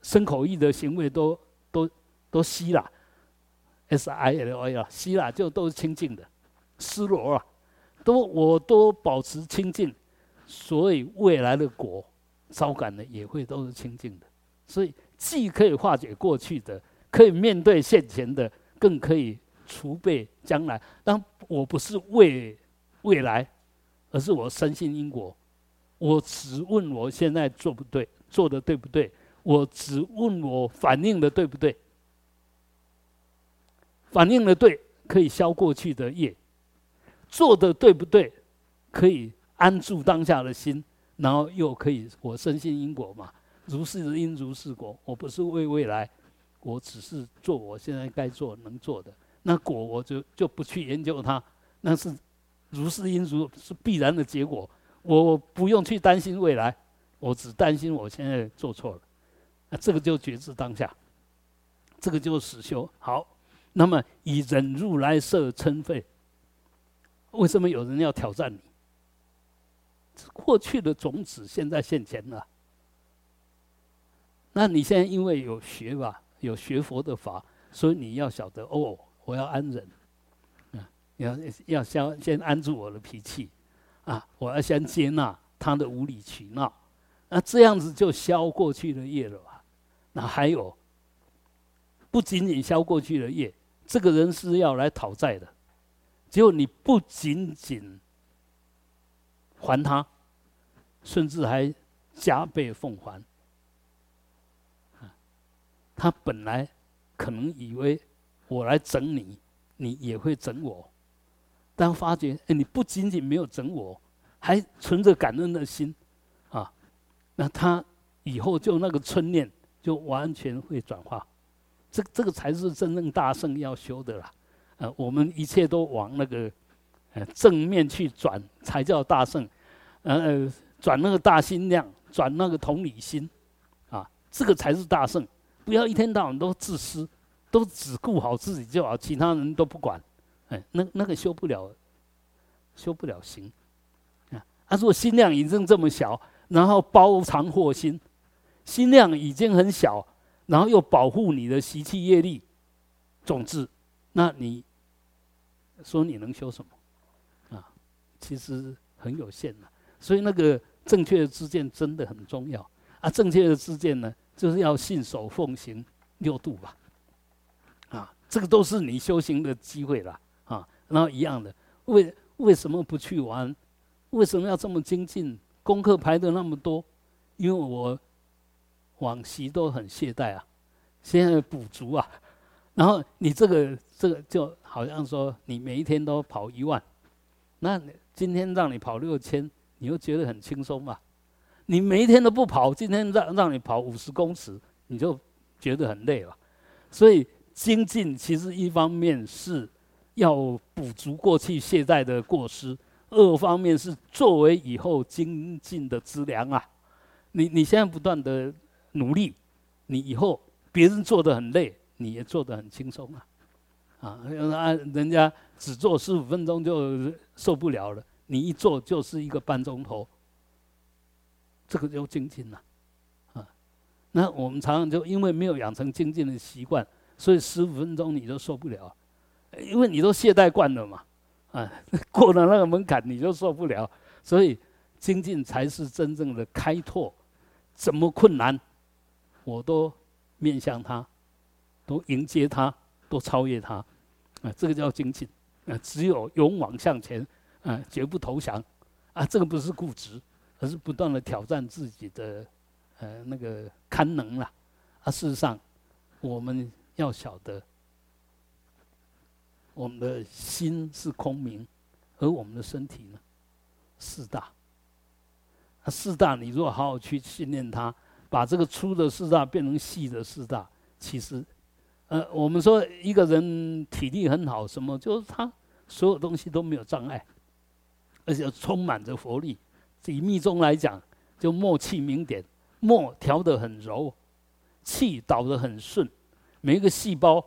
身口意的行为都都都吸了，S I L A 啊，吸了就都是清净的，失罗啊，都我都保持清净，所以未来的果招感呢也会都是清净的，所以既可以化解过去的，可以面对现前的，更可以储备将来。但我不是为未来，而是我深信因果。我只问我现在做不对，做的对不对？我只问我反应的对不对？反应的对，可以消过去的业；做的对不对，可以安住当下的心，然后又可以我深信因果嘛，如是因如是果。我不是为未来，我只是做我现在该做能做的。那果我就就不去研究它，那是如是因如是必然的结果。我不用去担心未来，我只担心我现在做错了，那这个就觉知当下，这个就是实修。好，那么以忍辱来摄嗔恚，为什么有人要挑战你？过去的种子现在现前了。那你现在因为有学吧，有学佛的法，所以你要晓得哦，我要安忍，啊，要要先先安住我的脾气，啊，我要先接纳他的无理取闹，那这样子就消过去的业了吧？那还有，不仅仅消过去的业，这个人是要来讨债的，结果你不仅仅还他，甚至还加倍奉还。他本来可能以为我来整你，你也会整我，当发觉哎，你不仅仅没有整我，还存着感恩的心，啊，那他以后就那个春念就完全会转化，这这个才是真正大圣要修的啦，呃，我们一切都往那个呃正面去转，才叫大圣，呃，转那个大心量，转那个同理心，啊，这个才是大圣。不要一天到晚都自私，都只顾好自己就好，其他人都不管，哎，那那个修不了，修不了行，啊，他说心量已经这么小，然后包藏祸心，心量已经很小，然后又保护你的习气业力种子，那你说你能修什么？啊，其实很有限的，所以那个正确的知见真的很重要啊，正确的知见呢？就是要信守奉行六度吧，啊，这个都是你修行的机会了。然后一样的，为为什么不去玩？为什么要这么精进？功课排的那么多？因为我往昔都很懈怠啊，现在补足啊。然后你这个这个就好像说，你每一天都跑一万，那今天让你跑六千，你又觉得很轻松嘛？你每一天都不跑，今天让让你跑五十公尺，你就觉得很累了。所以精进其实一方面是要补足过去懈怠的过失，二方面是作为以后精进的资粮啊。你你现在不断的努力，你以后别人做的很累，你也做得很轻松啊。啊，按人家只做十五分钟就受不了了，你一做就是一个半钟头。这个就精进了，啊，那我们常常就因为没有养成精进的习惯，所以十五分钟你都受不了，因为你都懈怠惯了嘛，啊，*laughs* 过了那个门槛你就受不了，所以精进才是真正的开拓，怎么困难，我都面向他，都迎接他，都超越他，啊，这个叫精进，啊，只有勇往向前，啊，绝不投降，啊，这个不是固执。而是不断的挑战自己的，呃，那个堪能了。啊，事实上，我们要晓得，我们的心是空明，而我们的身体呢，四大。四大，你如果好好去训练它，把这个粗的四大变成细的四大，其实，呃，我们说一个人体力很好，什么就是他所有东西都没有障碍，而且充满着活力。以密宗来讲，就默气明点，默调得很柔，气导得很顺，每一个细胞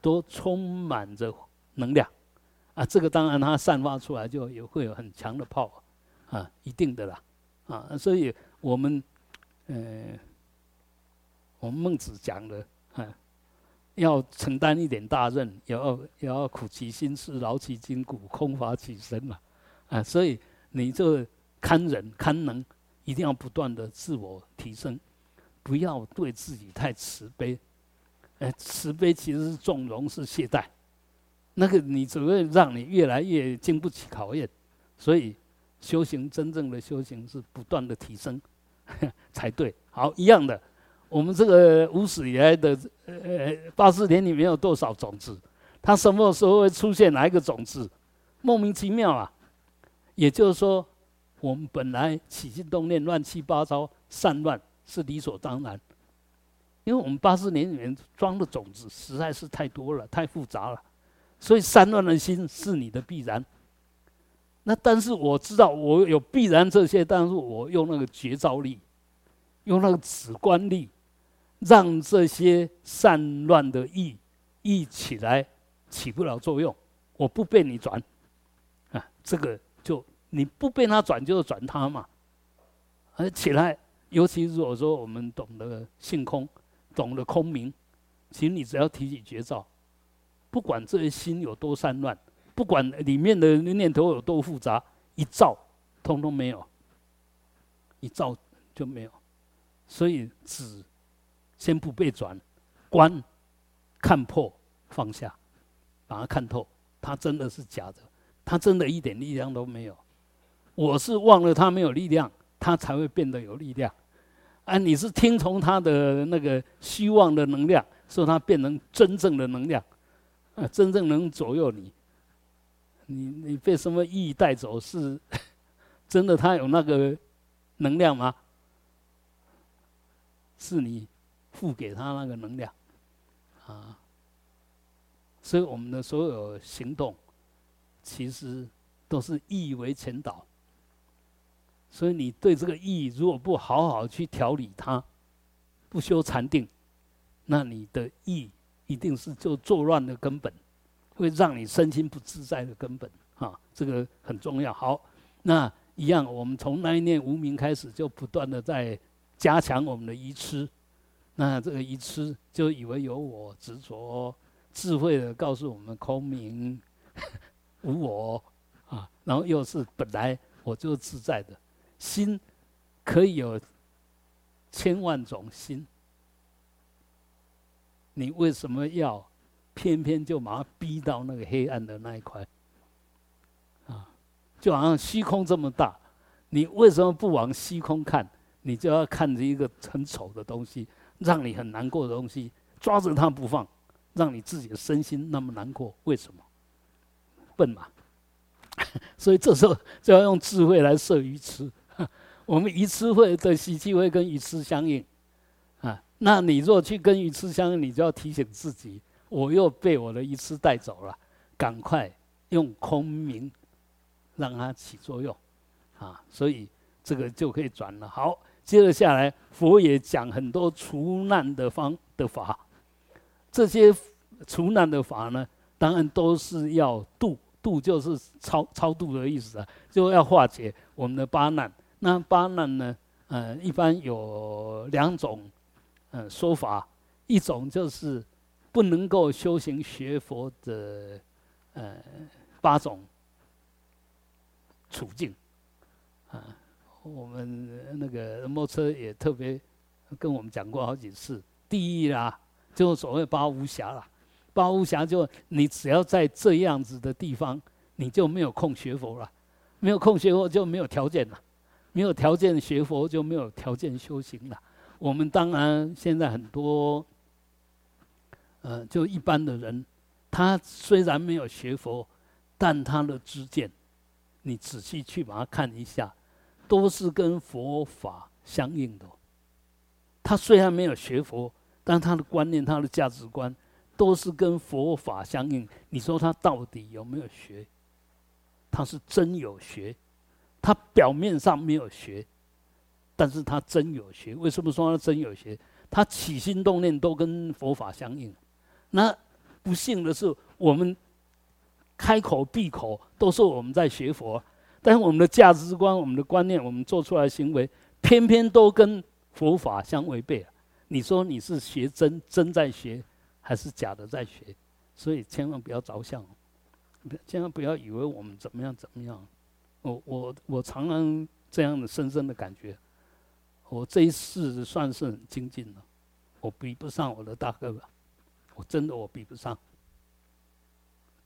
都充满着能量，啊，这个当然它散发出来就也会有很强的泡，啊，一定的啦，啊，所以我们，呃，我们孟子讲的，啊，要承担一点大任，也要也要苦其心志，劳其筋骨，空乏其身嘛，啊，所以你这。堪忍堪能，一定要不断的自我提升，不要对自己太慈悲。哎，慈悲其实是纵容，是懈怠。那个你只会让你越来越经不起考验。所以，修行真正的修行是不断的提升 *laughs* 才对。好，一样的，我们这个无始以来的呃八四年里面有多少种子？它什么时候会出现哪一个种子？莫名其妙啊！也就是说。我们本来起心动念乱七八糟、散乱是理所当然，因为我们八十年里面装的种子实在是太多了、太复杂了，所以散乱的心是你的必然。那但是我知道我有必然这些，但是我用那个绝招力，用那个止观力，让这些散乱的意意起来起不了作用，我不被你转，啊，这个就。你不被他转，就是转他嘛。而起来，尤其如果说我们懂得性空，懂得空明，其实你只要提起绝招，不管这些心有多散乱，不管里面的念头有多复杂，一照，通通没有，一照就没有。所以止，先不被转，观，看破，放下，把它看透，它真的是假的，它真的一点力量都没有。我是忘了它没有力量，它才会变得有力量。啊，你是听从它的那个虚妄的能量，说它变成真正的能量，啊，真正能左右你。你你被什么意义带走？是 *laughs* 真的？他有那个能量吗？是你付给他那个能量，啊，所以我们的所有行动，其实都是意为前导。所以你对这个意义，如果不好好去调理它，不修禅定，那你的意一定是就作乱的根本，会让你身心不自在的根本。啊，这个很重要。好，那一样，我们从那一念无名开始，就不断的在。加强我们的愚痴，那这个愚痴就以为有我执着，智慧的告诉我们空明 *laughs* 无我啊，然后又是本来我就自在的心，可以有千万种心，你为什么要偏偏就把它逼到那个黑暗的那一块？啊，就好像虚空这么大，你为什么不往虚空看？你就要看着一个很丑的东西，让你很难过的东西，抓着它不放，让你自己的身心那么难过，为什么？笨嘛！*laughs* 所以这时候就要用智慧来摄鱼吃。*laughs* 我们鱼吃会的习气会跟鱼吃相应。那你若去跟鱼吃香，你就要提醒自己，我又被我的鱼吃带走了，赶快用空明让它起作用啊。所以这个就可以转了。好。接着下来，佛也讲很多除难的方的法，这些除难的法呢，当然都是要度，度就是超超度的意思啊，就要化解我们的八难。那八难呢，呃，一般有两种，呃，说法，一种就是不能够修行学佛的，呃，八种处境，啊。我们那个摩车也特别跟我们讲过好几次，第一啦，就所谓八无暇啦，八无暇就你只要在这样子的地方，你就没有空学佛了，没有空学佛就没有条件了，没有条件学佛就没有条件修行了。我们当然现在很多，呃，就一般的人，他虽然没有学佛，但他的知见，你仔细去把它看一下。都是跟佛法相应的。他虽然没有学佛，但他的观念、他的价值观都是跟佛法相应。你说他到底有没有学？他是真有学，他表面上没有学，但是他真有学。为什么说他真有学？他起心动念都跟佛法相应。那不幸的是，我们开口闭口都是我们在学佛。但是我们的价值观、我们的观念、我们做出来的行为，偏偏都跟佛法相违背！你说你是学真真在学，还是假的在学？所以千万不要着相，千万不要以为我们怎么样怎么样。我我我常常这样的深深的感觉，我这一世算是很精进了，我比不上我的大哥哥，我真的我比不上，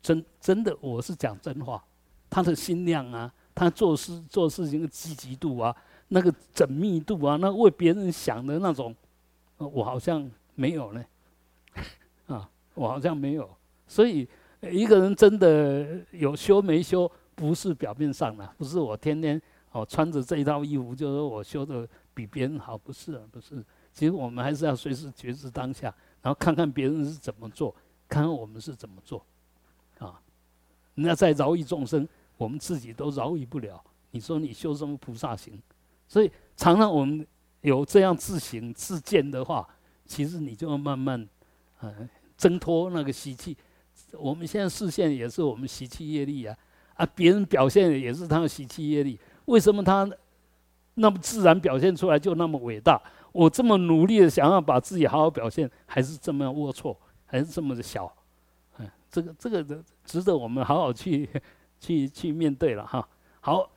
真真的我是讲真话，他的心量啊。他做事做事情的积极度啊，那个缜密度啊，那为别人想的那种，我好像没有呢，*laughs* 啊，我好像没有。所以一个人真的有修没修，不是表面上的，不是我天天哦穿着这一套衣服，就是我修的比别人好，不是，啊不是。其实我们还是要随时觉知当下，然后看看别人是怎么做，看看我们是怎么做，啊，那在饶益众生。我们自己都饶益不了，你说你修什么菩萨行？所以常常我们有这样自省自见的话，其实你就要慢慢，呃，挣脱那个习气。我们现在视线也是我们习气业力啊，啊，别人表现的也是他的习气业力，为什么他那么自然表现出来就那么伟大？我这么努力的想要把自己好好表现，还是这么龌龊，还是这么的小？嗯，这个这个值得我们好好去 *laughs* 去去面对了哈。好，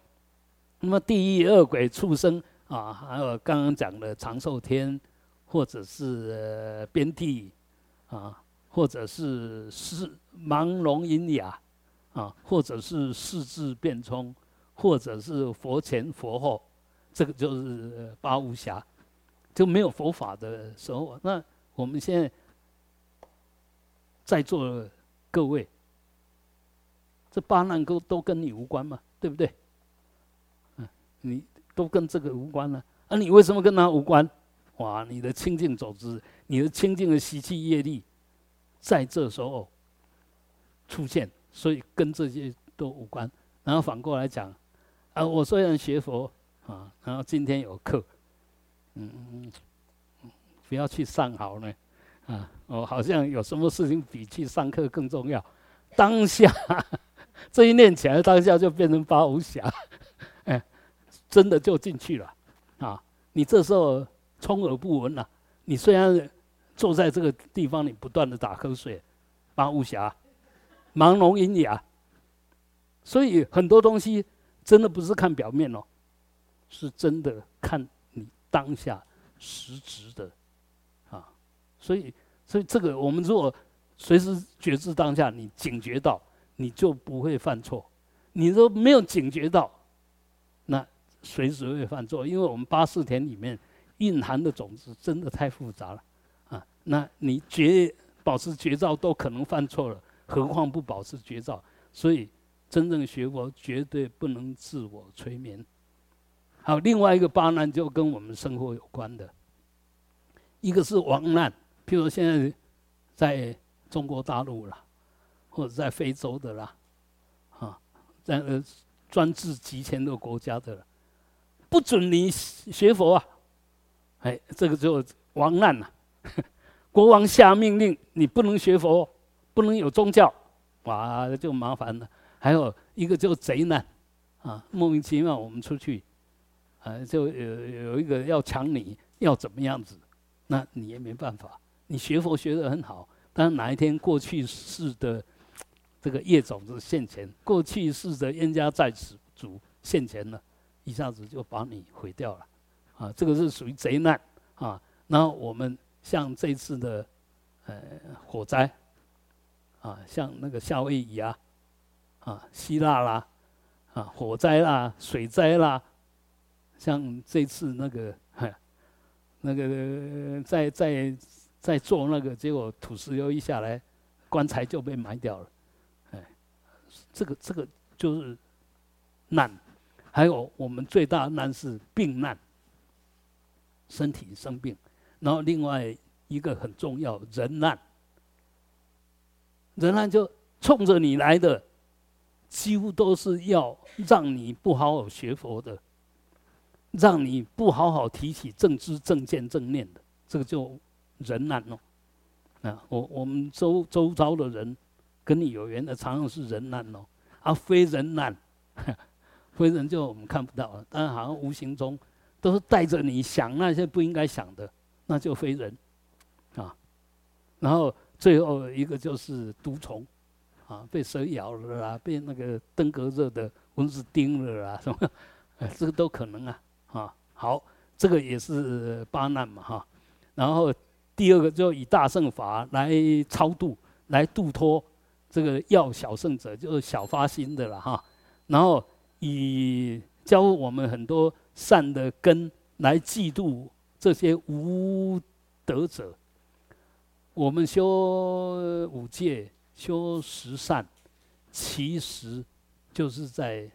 那么地狱恶鬼畜生啊，还有刚刚讲的长寿天，或者是边地啊，或者是是盲聋喑哑啊，或者是四智变聪，或者是佛前佛后，这个就是八无暇。就没有佛法的时候，那我们现在在座的各位，这八难都都跟你无关嘛，对不对？嗯，你都跟这个无关了，啊，你为什么跟他无关？哇，你的清净种子，你的清净的习气业力，在这时候出现，所以跟这些都无关。然后反过来讲，啊，我虽然学佛啊，然后今天有课。嗯，不要去上好呢，啊，哦，好像有什么事情比去上课更重要。当下 *laughs* 这一念起来，当下就变成八无暇，*laughs* 哎，真的就进去了，啊，你这时候充耳不闻了。你虽然坐在这个地方，你不断的打瞌睡，八无暇，盲聋喑哑，所以很多东西真的不是看表面哦，是真的看你。当下实质的啊，所以所以这个我们如果随时觉知当下，你警觉到，你就不会犯错。你都没有警觉到，那随时会犯错。因为我们八四田里面蕴含的种子真的太复杂了啊。那你觉保持觉照都可能犯错了，何况不保持觉照？所以真正学佛绝对不能自我催眠。好，另外一个八难就跟我们生活有关的，一个是亡难，譬如现在在中国大陆啦，或者在非洲的啦，啊，在呃专制集权的国家的，不准你学佛啊，哎，这个就亡难了。*laughs* 国王下命令你不能学佛，不能有宗教，哇，就麻烦了。还有一个就贼难，啊，莫名其妙我们出去。啊，就有有一个要抢你，要怎么样子？那你也没办法。你学佛学得很好，但哪一天过去世的这个业种子现前，过去世的冤家债主现前了，一下子就把你毁掉了。啊，这个是属于贼难啊。那我们像这次的呃火灾，啊，像那个夏威夷啊，啊，希腊啦，啊，火灾啦，水灾啦。像这次那个，*laughs* 那个在在在做那个，结果土石流一下来，棺材就被埋掉了。哎，这个这个就是难。还有我们最大难是病难，身体生病。然后另外一个很重要人难，人难就冲着你来的，几乎都是要让你不好好学佛的。让你不好好提起正知正见正念的，这个就人难哦。啊，我我们周周遭的人跟你有缘的，常常是人难哦，而非人难。*laughs* 非人就我们看不到了，但好像无形中都是带着你想那些不应该想的，那就非人啊。然后最后一个就是毒虫啊，被蛇咬了啦，被那个登革热的蚊子叮了啦，什么，哎，*laughs* 这个都可能啊。啊，好，这个也是八难嘛，哈。然后第二个就以大圣法来超度，来度脱这个要小圣者，就是小发心的了，哈。然后以教我们很多善的根来嫉妒这些无德者。我们修五戒、修十善，其实就是在。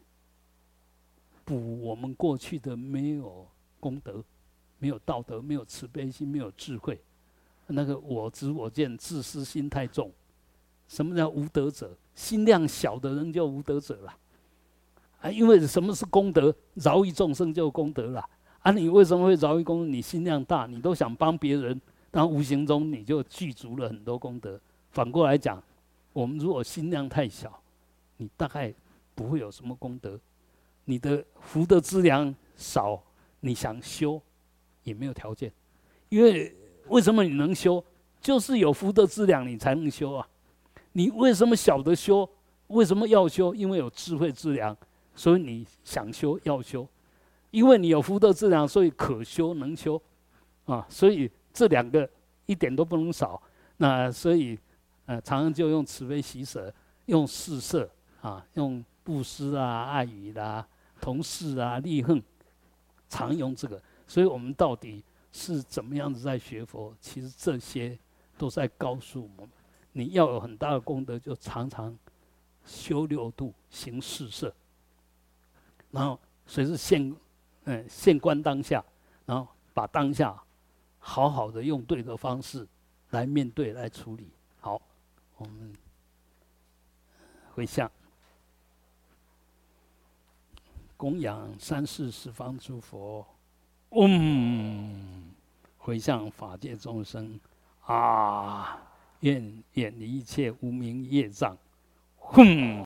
补我们过去的没有功德，没有道德，没有慈悲心，没有智慧，那个我执我见、自私心太重。什么叫无德者？心量小的人叫无德者了。啊，因为什么是功德？饶益众生就功德了。啊，你为什么会饶益功德？你心量大，你都想帮别人，但无形中你就具足了很多功德。反过来讲，我们如果心量太小，你大概不会有什么功德。你的福德资粮少，你想修也没有条件，因为为什么你能修？就是有福德资粮，你才能修啊。你为什么晓得修？为什么要修？因为有智慧资粮，所以你想修要修。因为你有福德资粮，所以可修能修，啊，所以这两个一点都不能少。那所以，呃，常常就用慈悲喜舍，用四摄啊，用布施啊、爱语啦、同事啊、利恨，常用这个。所以我们到底是怎么样子在学佛？其实这些都在告诉我们：你要有很大的功德，就常常修六度、行四摄，然后随时现。嗯，现观当下，然后把当下好好的用对的方式来面对、来处理。好，我们回向，供养三世十方诸佛，嗡，回向法界众生，啊，愿远离一切无名业障，哼。